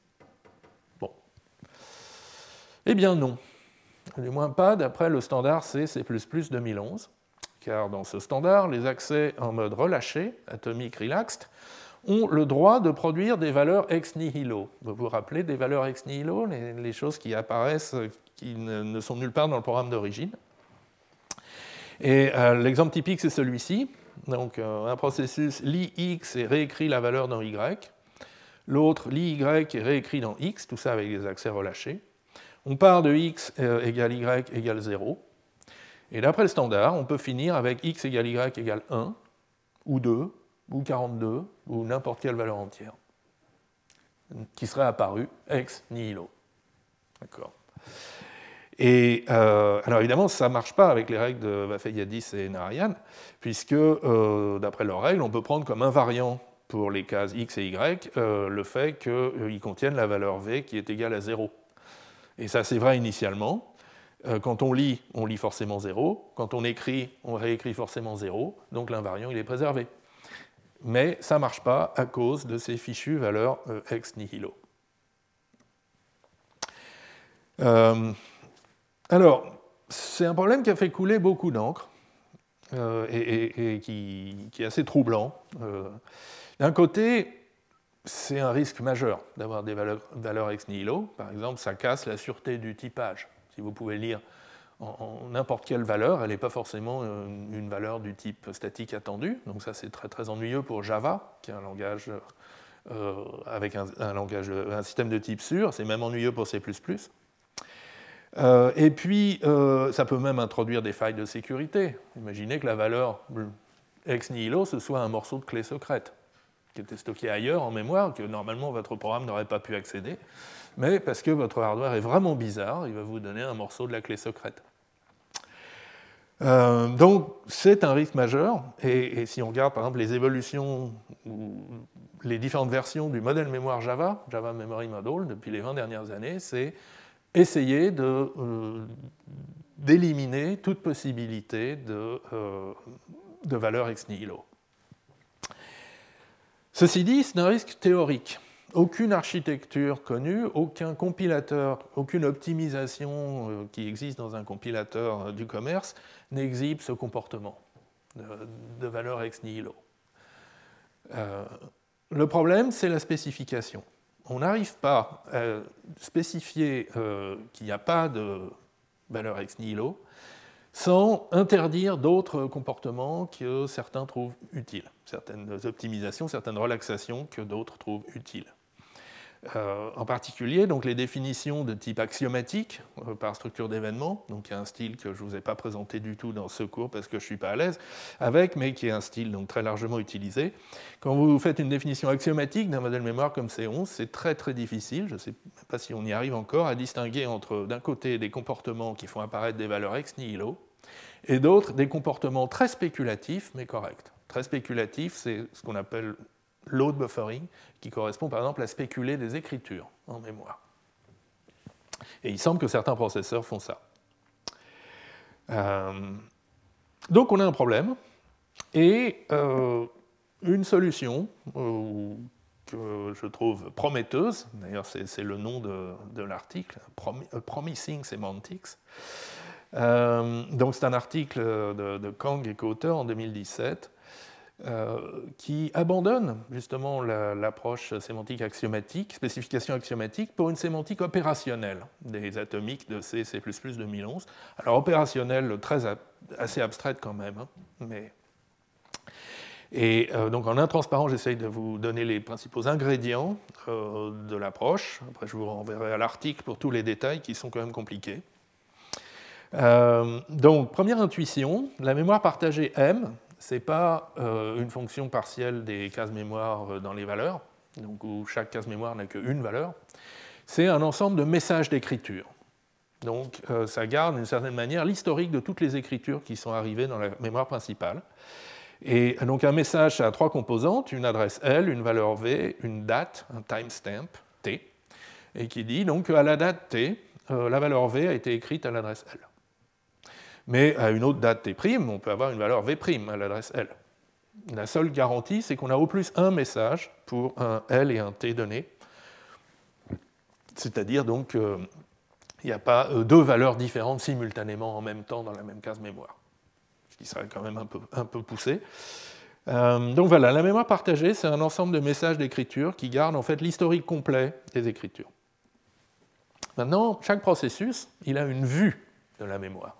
Bon. Eh bien non. Du moins pas d'après le standard C, C++ 2011, car dans ce standard, les accès en mode relâché, atomique relaxed, ont le droit de produire des valeurs ex nihilo. Vous vous rappelez des valeurs ex nihilo, les, choses qui apparaissent, qui ne, sont nulle part dans le programme d'origine? Et euh, l'exemple typique, c'est celui-ci. Donc, euh, un processus lit x et réécrit la valeur dans y. L'autre lit y et réécrit dans x, tout ça avec des accès relâchés. On part de x euh, égale y égale 0. Et d'après le standard, on peut finir avec x égale y égale 1, ou 2, ou 42, ou n'importe quelle valeur entière, qui serait apparue ex nihilo. D'accord et euh, alors évidemment, ça ne marche pas avec les règles de Vafeyadis et Narayan, puisque euh, d'après leurs règles, on peut prendre comme invariant pour les cases x et y euh, le fait qu'ils contiennent la valeur v qui est égale à 0. Et ça, c'est vrai initialement. quand on lit, on lit forcément 0. Quand on écrit, on réécrit forcément 0. Donc l'invariant, il est préservé. Mais ça ne marche pas à cause de ces fichues valeurs ex nihilo. Alors, c'est un problème qui a fait couler beaucoup d'encre euh, et, qui, est assez troublant. Euh, d'un côté, c'est un risque majeur d'avoir des valeurs, ex nihilo. Par exemple, ça casse la sûreté du typage. Si vous pouvez lire en, n'importe quelle valeur, elle n'est pas forcément une, valeur du type statique attendu. Donc ça, c'est très, très ennuyeux pour Java, qui est un langage euh, avec un, système de type sûr. C'est même ennuyeux pour C++. Euh, et puis, euh, ça peut même introduire des failles de sécurité. Imaginez que la valeur ex nihilo, ce soit un morceau de clé secrète qui était stocké ailleurs en mémoire, que normalement votre programme n'aurait pas pu accéder, mais parce que votre hardware est vraiment bizarre, il va vous donner un morceau de la clé secrète. Euh, donc c'est un risque majeur, et, et, si on regarde par exemple les évolutions ou les différentes versions du modèle mémoire Java, Java Memory Model, depuis les 20 dernières années, c'est essayer euh, d'éliminer toute possibilité de, euh, de valeur ex nihilo. Ceci dit, c'est un risque théorique. Aucune architecture connue, aucun compilateur, aucune optimisation euh, qui existe dans un compilateur du commerce n'exhibe ce comportement de valeur ex nihilo. le problème, c'est la spécification on n'arrive pas à spécifier euh, qu'il n'y a pas de valeur ex nihilo sans interdire d'autres comportements que certains trouvent utiles, certaines optimisations, certaines relaxations que d'autres trouvent utiles. Euh, en particulier, donc, les définitions de type axiomatique euh, par structure d'événements, donc un style que je ne vous ai pas présenté du tout dans ce cours parce que je ne suis pas à l'aise avec, mais qui est un style donc, très largement utilisé. Quand vous faites une définition axiomatique d'un modèle mémoire comme C11, c'est très très difficile, je ne sais pas si on y arrive encore, à distinguer entre d'un côté des comportements qui font apparaître des valeurs ex nihilo et d'autres des comportements très spéculatifs mais corrects. Très spéculatifs, c'est ce qu'on appelle load buffering, qui correspond par exemple à spéculer des écritures en mémoire. Et il semble que certains processeurs font ça. Euh, donc on a un problème, et euh, une solution euh, que je trouve prometteuse, d'ailleurs c'est le nom de, l'article, Promising Semantics. donc c'est un article de, Kang et co-auteur en 2017 euh, qui abandonne justement l'approche sémantique axiomatique, spécification axiomatique, pour une sémantique opérationnelle des atomiques de C, C++ 2011. Alors opérationnelle, très, assez abstraite quand même, hein, mais... Et euh, donc en intransparent, j'essaye de vous donner les principaux ingrédients euh, de l'approche. Après, je vous renverrai à l'article pour tous les détails qui sont quand même compliqués. donc, première intuition, la mémoire partagée M, ce n'est pas euh, une fonction partielle des cases mémoire euh, dans les valeurs, donc où chaque case mémoire n'a qu'une valeur. C'est un ensemble de messages d'écriture. Donc euh, ça garde d'une certaine manière l'historique de toutes les écritures qui sont arrivées dans la mémoire principale. Et donc un message a trois composantes, une adresse L, une valeur V, une date, un timestamp T, et qui dit donc qu'à la date T, la valeur V a été écrite à l'adresse L. Mais à une autre date T', on peut avoir une valeur V' à l'adresse L. La seule garantie, c'est qu'on a au plus un message pour un L et un T donné. C'est-à-dire donc qu'il n'y a pas euh, deux valeurs différentes simultanément en même temps dans la même case mémoire. Ce qui serait quand même un peu, poussé. Euh, donc voilà, la mémoire partagée, c'est un ensemble de messages d'écriture qui garde en fait l'historique complet des écritures. Maintenant, chaque processus, il a une vue de la mémoire.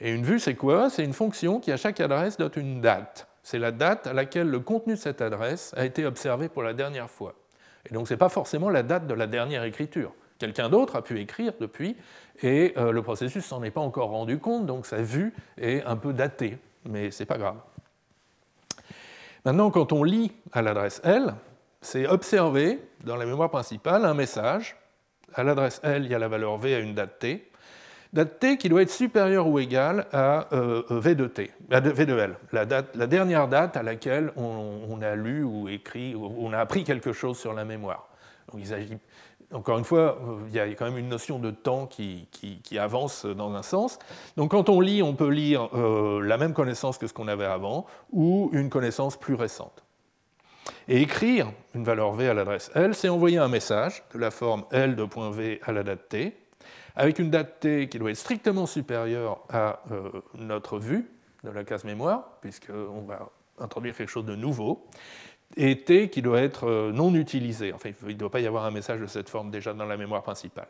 Et une vue, c'est quoi? C'est une fonction qui, à chaque adresse, donne une date. C'est la date à laquelle le contenu de cette adresse a été observé pour la dernière fois. Et donc, ce n'est pas forcément la date de la dernière écriture. Quelqu'un d'autre a pu écrire depuis, et euh, le processus s'en est pas encore rendu compte, donc sa vue est un peu datée, mais ce n'est pas grave. Maintenant, quand on lit à l'adresse L, c'est observer dans la mémoire principale un message. À l'adresse L, il y a la valeur V à une date T. Date T qui doit être supérieure ou égale à euh, V de T, V de L, la, dernière date à laquelle on, a lu ou écrit, ou on a appris quelque chose sur la mémoire. Donc, il s'agit encore une fois, il y a quand même une notion de temps qui, avance dans un sens. Donc quand on lit, on peut lire euh, la même connaissance que ce qu'on avait avant ou une connaissance plus récente. Et écrire une valeur v à l'adresse L, c'est envoyer un message de la forme L de point V à la date t, avec une date t qui doit être strictement supérieure à euh, notre vue de la case mémoire, puisqu'on va introduire quelque chose de nouveau, et T qui doit être euh, non utilisé. Enfin, il ne doit pas y avoir un message de cette forme déjà dans la mémoire principale.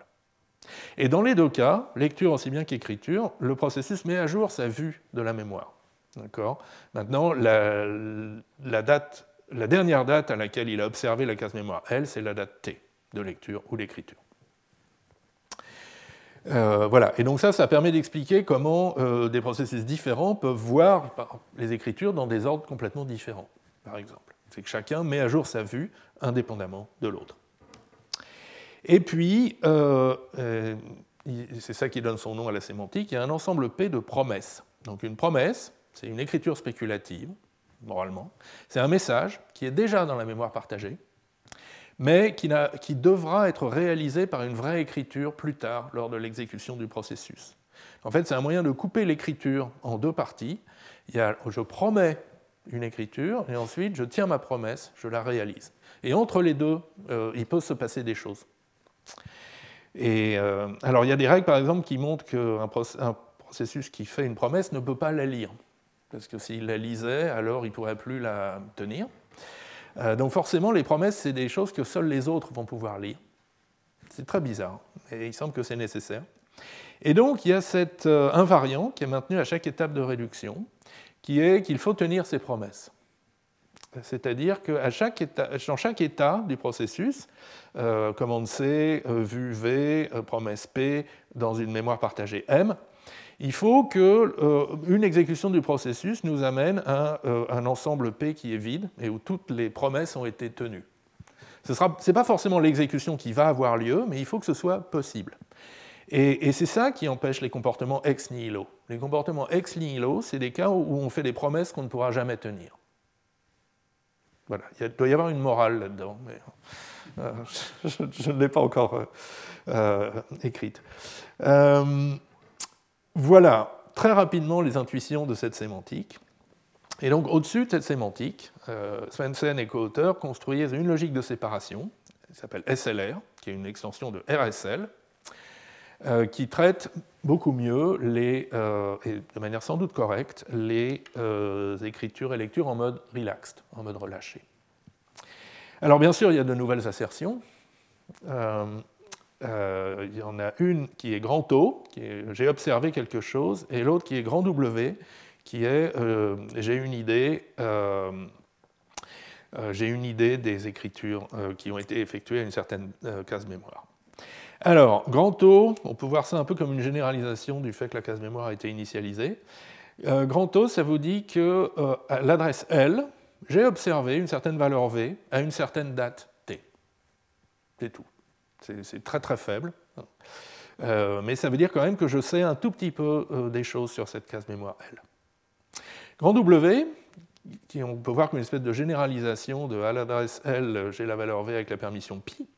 Et dans les deux cas, lecture aussi bien qu'écriture, le processus met à jour sa vue de la mémoire. Maintenant, la, date, la dernière date à laquelle il a observé la case mémoire L, c'est la date T de lecture ou d'écriture. Euh, voilà, et donc ça, ça permet d'expliquer comment euh, des processus différents peuvent voir les écritures dans des ordres complètement différents, par exemple. C'est que chacun met à jour sa vue indépendamment de l'autre. Et puis, euh, c'est ça qui donne son nom à la sémantique, il y a un ensemble P de promesses. Donc une promesse, c'est une écriture spéculative, moralement. C'est un message qui est déjà dans la mémoire partagée, mais qui, devra être réalisé par une vraie écriture plus tard, lors de l'exécution du processus. En fait, c'est un moyen de couper l'écriture en deux parties. Il y a, je promets une écriture, et ensuite je tiens ma promesse, je la réalise. Et entre les deux, euh, il peut se passer des choses. Et euh, alors il y a des règles, par exemple, qui montrent qu'un processus qui fait une promesse ne peut pas la lire, parce que s'il la lisait, alors il ne pourrait plus la tenir. Euh, donc forcément, les promesses, c'est des choses que seuls les autres vont pouvoir lire. C'est très bizarre, mais il semble que c'est nécessaire. Et donc il y a cet invariant qui est maintenu à chaque étape de réduction, qui est qu'il faut tenir ses promesses. C'est-à-dire que chaque dans chaque état du processus, euh, commande C, euh, vue V, euh, promesse P, dans une mémoire partagée M, il faut qu'une exécution du processus nous amène à un ensemble P qui est vide et où toutes les promesses ont été tenues. Ce n'est pas forcément l'exécution qui va avoir lieu, mais il faut que ce soit possible. Et, c'est ça qui empêche les comportements ex nihilo. Les comportements ex nihilo, c'est des cas où on fait des promesses qu'on ne pourra jamais tenir. Voilà, il doit y avoir une morale là-dedans, mais euh, je, ne l'ai pas encore euh, euh, écrite. voilà, très rapidement les intuitions de cette sémantique. Et donc au-dessus de cette sémantique, Svensson et co-auteurs construisent une logique de séparation, qui s'appelle SLR, qui est une extension de RSL, euh, qui traite beaucoup mieux, les, euh, et de manière sans doute correcte, les euh, écritures et lectures en mode relaxed, en mode relâché. Alors bien sûr, il y a de nouvelles assertions. il y en a une qui est grand O, qui est j'ai observé quelque chose, et l'autre qui est grand W, qui est j'ai une idée. j'ai une idée des écritures qui ont été effectuées à une certaine case mémoire. Alors, grand O, on peut voir ça un peu comme une généralisation du fait que la case mémoire a été initialisée. Euh, grand O, ça vous dit que euh, l'adresse L, j'ai observé une certaine valeur V à une certaine date T. C'est tout. C'est très très faible. Euh, mais ça veut dire quand même que je sais un tout petit peu des choses sur cette case mémoire L. Grand W, qui on peut voir comme une espèce de généralisation de à l'adresse L, j'ai la valeur V avec la permission pi.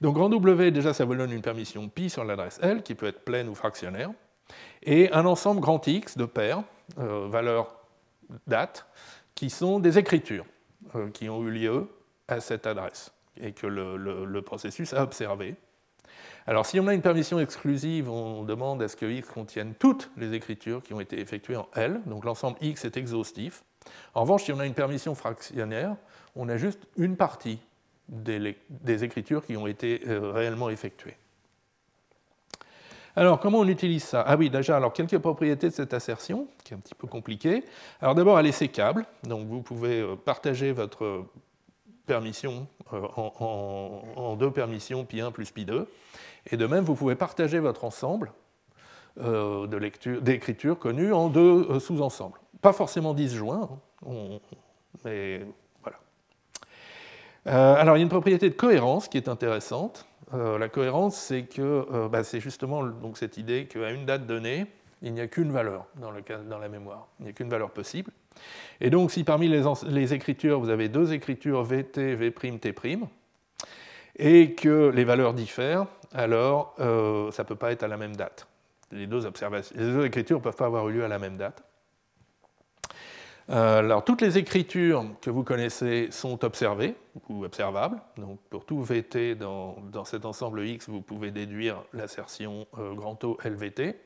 Donc grand W, déjà, ça vous donne une permission pi sur l'adresse L, qui peut être pleine ou fractionnaire. et un ensemble grand X de paires, valeur date, qui sont des écritures qui ont eu lieu à cette adresse et que le, processus a observé. Alors si on a une permission exclusive, on demande à ce que X contienne toutes les écritures qui ont été effectuées en L, donc l'ensemble X est exhaustif. En revanche, si on a une permission fractionnaire, on a juste une partie des, écritures qui ont été euh, réellement effectuées. Alors, comment on utilise ça? Ah oui, déjà, alors quelques propriétés de cette assertion, qui est un petit peu compliquée. Alors d'abord, elle est sécable, donc vous pouvez euh, partager votre permission euh, en, deux permissions, pi1 plus pi2. Et de même, vous pouvez partager votre ensemble d'écriture connu en deux sous-ensembles. Pas forcément disjoints, hein, mais euh, alors, il y a une propriété de cohérence qui est intéressante. Euh, la cohérence, c'est que euh, bah, c'est justement donc, cette idée qu'à une date donnée, il n'y a qu'une valeur dans, la mémoire. Il n'y a qu'une valeur possible. Et donc, si parmi les, écritures, vous avez deux écritures VT, V', T', et que les valeurs diffèrent, alors ça ne peut pas être à la même date. Les deux, les deux écritures ne peuvent pas avoir eu lieu à la même date. Euh, alors, toutes les écritures que vous connaissez sont observées ou observables. Donc, pour tout VT dans, cet ensemble X, vous pouvez déduire l'assertion euh, grand O LVT.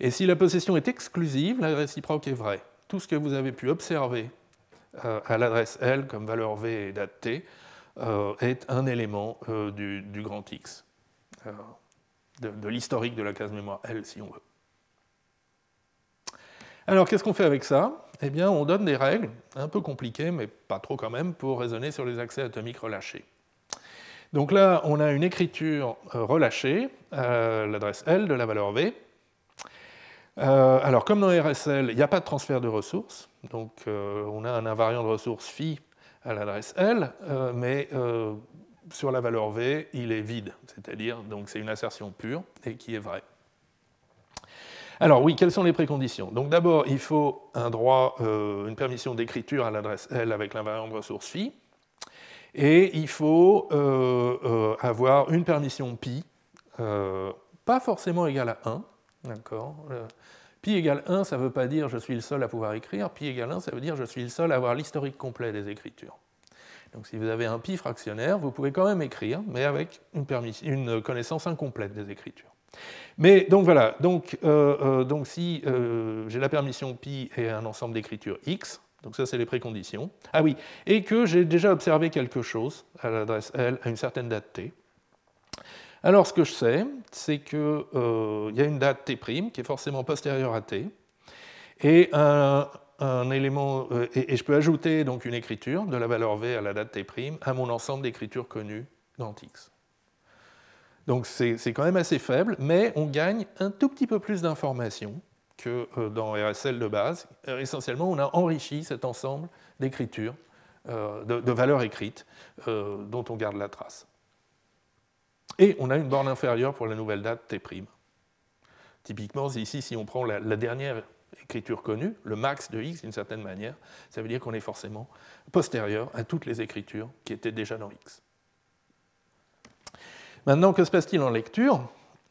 Et si la possession est exclusive, la réciproque est vraie. Tout ce que vous avez pu observer euh, à l'adresse L comme valeur V et date T est un élément du, grand X, de l'historique de la case mémoire L, si on veut. Alors, qu'est-ce qu'on fait avec ça? Eh bien, on donne des règles, un peu compliquées, mais pas trop quand même, pour raisonner sur les accès atomiques relâchés. Donc là, on a une écriture euh, relâchée à l'adresse L de la valeur V. Euh, alors, comme dans RSL, il n'y a pas de transfert de ressources, donc euh, on a un invariant de ressources phi à l'adresse L, mais sur la valeur V, il est vide, c'est-à-dire donc c'est une assertion pure et qui est vraie. Alors oui, quelles sont les préconditions? Donc d'abord, il faut un droit, euh, une permission d'écriture à l'adresse L avec l'invariant de ressources phi, et il faut euh, euh, avoir une permission pi, pas forcément égale à 1, d'accord? Pi égale 1, ça ne veut pas dire je suis le seul à pouvoir écrire, pi égale 1, ça veut dire je suis le seul à avoir l'historique complet des écritures. Donc si vous avez un pi fractionnaire, vous pouvez quand même écrire, mais avec une connaissance incomplète des écritures. Mais donc voilà, donc, euh, euh, si euh, j'ai la permission pi et un ensemble d'écritures x, donc ça c'est les préconditions. Ah oui, et que j'ai déjà observé quelque chose à l'adresse L à une certaine date t. Alors ce que je sais, c'est qu'il y a une date t' qui est forcément postérieure à t, et un, élément, je peux ajouter donc une écriture de la valeur v à la date t' à mon ensemble d'écritures connues dans x. Donc c'est quand même assez faible, mais on gagne un tout petit peu plus d'informations que euh, dans RSL de base. Euh, essentiellement, on a enrichi cet ensemble d'écritures, euh, de, valeurs écrites, dont on garde la trace. Et on a une borne inférieure pour la nouvelle date T'. Typiquement, ici, si on prend la, la dernière écriture connue, le max de x d'une certaine manière, ça veut dire qu'on est forcément postérieur à toutes les écritures qui étaient déjà dans x. Maintenant, que se passe-t-il en lecture?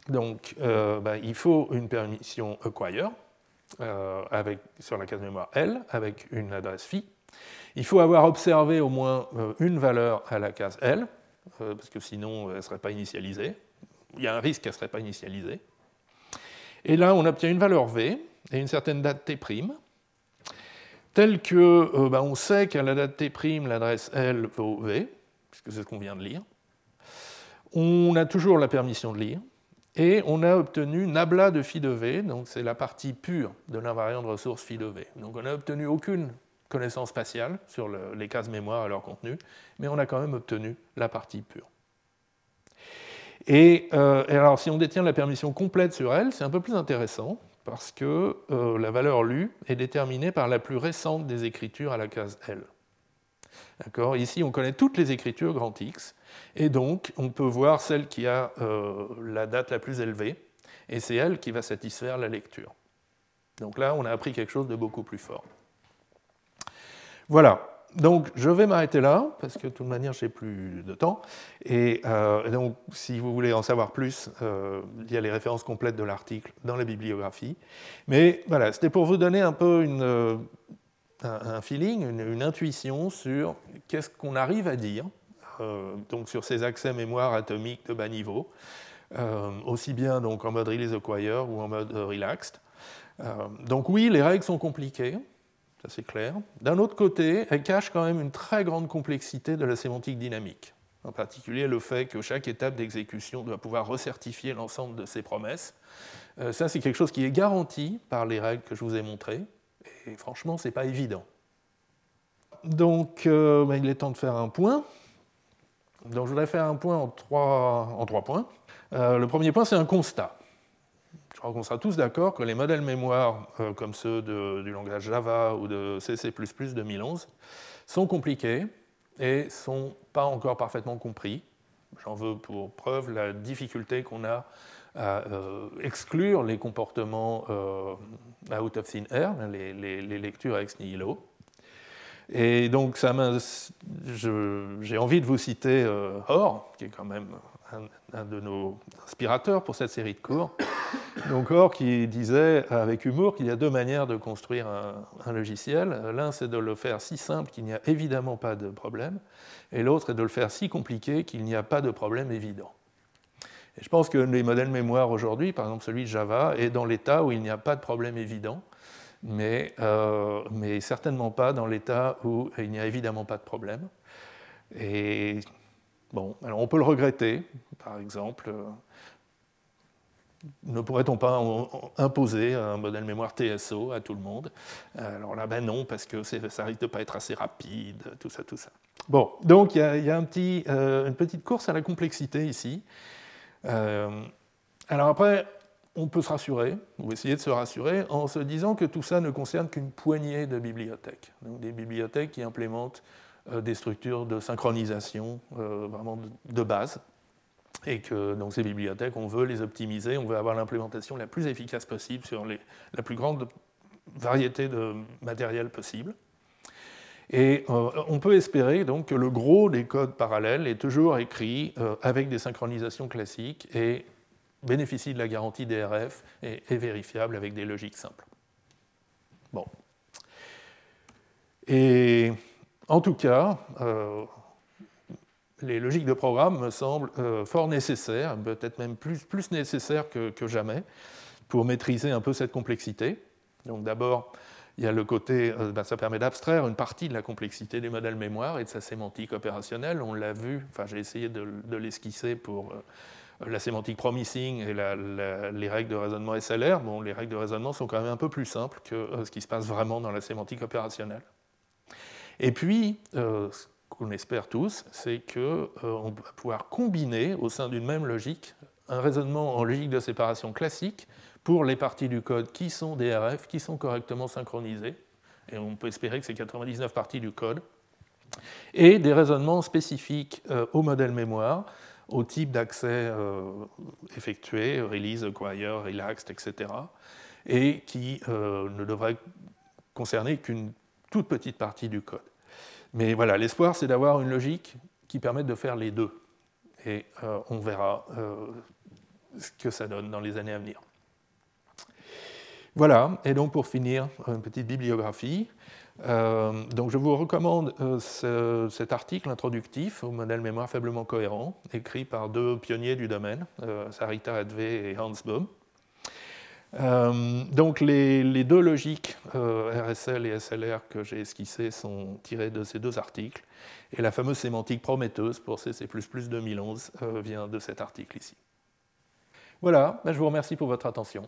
Donc, euh, bah, il faut une permission acquire euh, sur la case mémoire L avec une adresse phi. Il faut avoir observé au moins euh, une valeur à la case L, parce que sinon elle ne serait pas initialisée. Il y a un risque qu'elle ne serait pas initialisée. Et là, on obtient une valeur V et une certaine date T', telle que bah, on sait qu'à la date T', l'adresse L vaut V, puisque c'est ce qu'on vient de lire. On a toujours la permission de lire, et on a obtenu nabla de phi de v, donc c'est la partie pure de l'invariant de ressources phi de v. Donc on n'a obtenu aucune connaissance spatiale sur les cases mémoire et leur contenu, mais on a quand même obtenu la partie pure. Et, euh, alors si on détient la permission complète sur elle, c'est un peu plus intéressant, parce que euh, la valeur lue est déterminée par la plus récente des écritures à la case L. Ici, on connaît toutes les écritures grand X, et donc on peut voir celle qui a euh, la date la plus élevée, et c'est elle qui va satisfaire la lecture. Donc là, on a appris quelque chose de beaucoup plus fort. Voilà. donc je vais m'arrêter là, parce que de toute manière, je n'ai plus de temps. Et, donc, si vous voulez en savoir plus, il y a les références complètes de l'article dans la bibliographie. Mais voilà, c'était pour vous donner un peu un, feeling, une, intuition sur qu'est-ce qu'on arrive à dire, donc sur ces accès mémoire atomique de bas niveau, aussi bien donc en mode release acquire ou en mode relaxed. donc oui, les règles sont compliquées ça c'est clair. D'un autre côté, elle cache quand même une très grande complexité de la sémantique dynamique. En particulier le fait que chaque étape d'exécution doit pouvoir recertifier l'ensemble de ses promesses. Euh, ça, c'est quelque chose qui est garanti par les règles que je vous ai montrées. Et franchement, ce n'est pas évident. Donc, euh, ben, il est temps de faire un point. Donc, je voudrais faire un point en trois, points. Euh, le premier point, c'est un constat je crois qu'on sera tous d'accord que les modèles mémoire, euh, comme ceux du langage Java ou de CC 2011, sont compliqués et ne sont pas encore parfaitement compris. J'en veux pour preuve la difficulté qu'on a à euh, exclure les comportements out of thin air, les, les, lectures ex nihilo. Et donc, j'ai envie de vous citer Or, qui est quand même un, de nos inspirateurs pour cette série de cours. Donc Or qui disait avec humour qu'il y a deux manières de construire un, logiciel. L'un c'est de le faire si simple qu'il n'y a évidemment pas de problème, et l'autre est de le faire si compliqué qu'il n'y a pas de problème évident. Et je pense que les modèles mémoire aujourd'hui, par exemple celui de Java, est dans l'état où il n'y a pas de problème évident, mais, euh, mais certainement pas dans l'état où il n'y a évidemment pas de problème. Et Bon, alors on peut le regretter, par exemple. Euh, ne pourrait-on pas imposer un modèle mémoire TSO à tout le monde? Alors là, ben non, parce que ça risque de pas être assez rapide, tout ça, tout ça. Bon, donc il y a, euh, une petite course à la complexité ici. Euh, alors après, on peut se rassurer, ou essayer de se rassurer, en se disant que tout ça ne concerne qu'une poignée de bibliothèques. Donc des bibliothèques qui implémentent euh, des structures de synchronisation euh, vraiment de base. Et que donc, ces bibliothèques, on veut les optimiser, on veut avoir l'implémentation la plus efficace possible sur la plus grande variété de matériel possible. Et euh, on peut espérer donc que le gros des codes parallèles est toujours écrit avec des synchronisations classiques et bénéficie de la garantie DRF et est vérifiable avec des logiques simples. Bon. Et en tout cas, euh, les logiques de programme me semblent euh, fort nécessaires, peut-être même plus, plus nécessaires que, jamais, pour maîtriser un peu cette complexité. Donc d'abord, il y a le côté, euh, ben, ça permet d'abstraire une partie de la complexité du modèle mémoire et de sa sémantique opérationnelle. On l'a vu, enfin j'ai essayé de, l'esquisser pour la sémantique promising et les règles de raisonnement SLR. Bon, les règles de raisonnement sont quand même un peu plus simples que ce qui se passe vraiment dans la sémantique opérationnelle. Et puis, euh, ce qu'on espère tous, c'est qu'on euh, va pouvoir combiner au sein d'une même logique un raisonnement en logique de séparation classique pour les parties du code qui sont DRF, qui sont correctement synchronisées, et on peut espérer que c'est 99 parties du code, et des raisonnements spécifiques euh, au modèle mémoire, au type d'accès effectué, release, acquire, relaxed, etc., et qui ne devraient concerner qu'une toute petite partie du code. Mais voilà, l'espoir, c'est d'avoir une logique qui permette de faire les deux. Et euh, on verra euh, ce que ça donne dans les années à venir. Voilà, et donc pour finir, une petite bibliographie. Euh, donc je vous recommande cet article introductif au modèle mémoire faiblement cohérent, écrit par deux pionniers du domaine, Sarita Adve et Hans Bohm. Euh, donc les, deux logiques euh, RSL et SLR que j'ai esquissées sont tirées de ces deux articles. Et la fameuse sémantique prometteuse pour CC 2011 euh, vient de cet article ici. Voilà, ben, je vous remercie pour votre attention.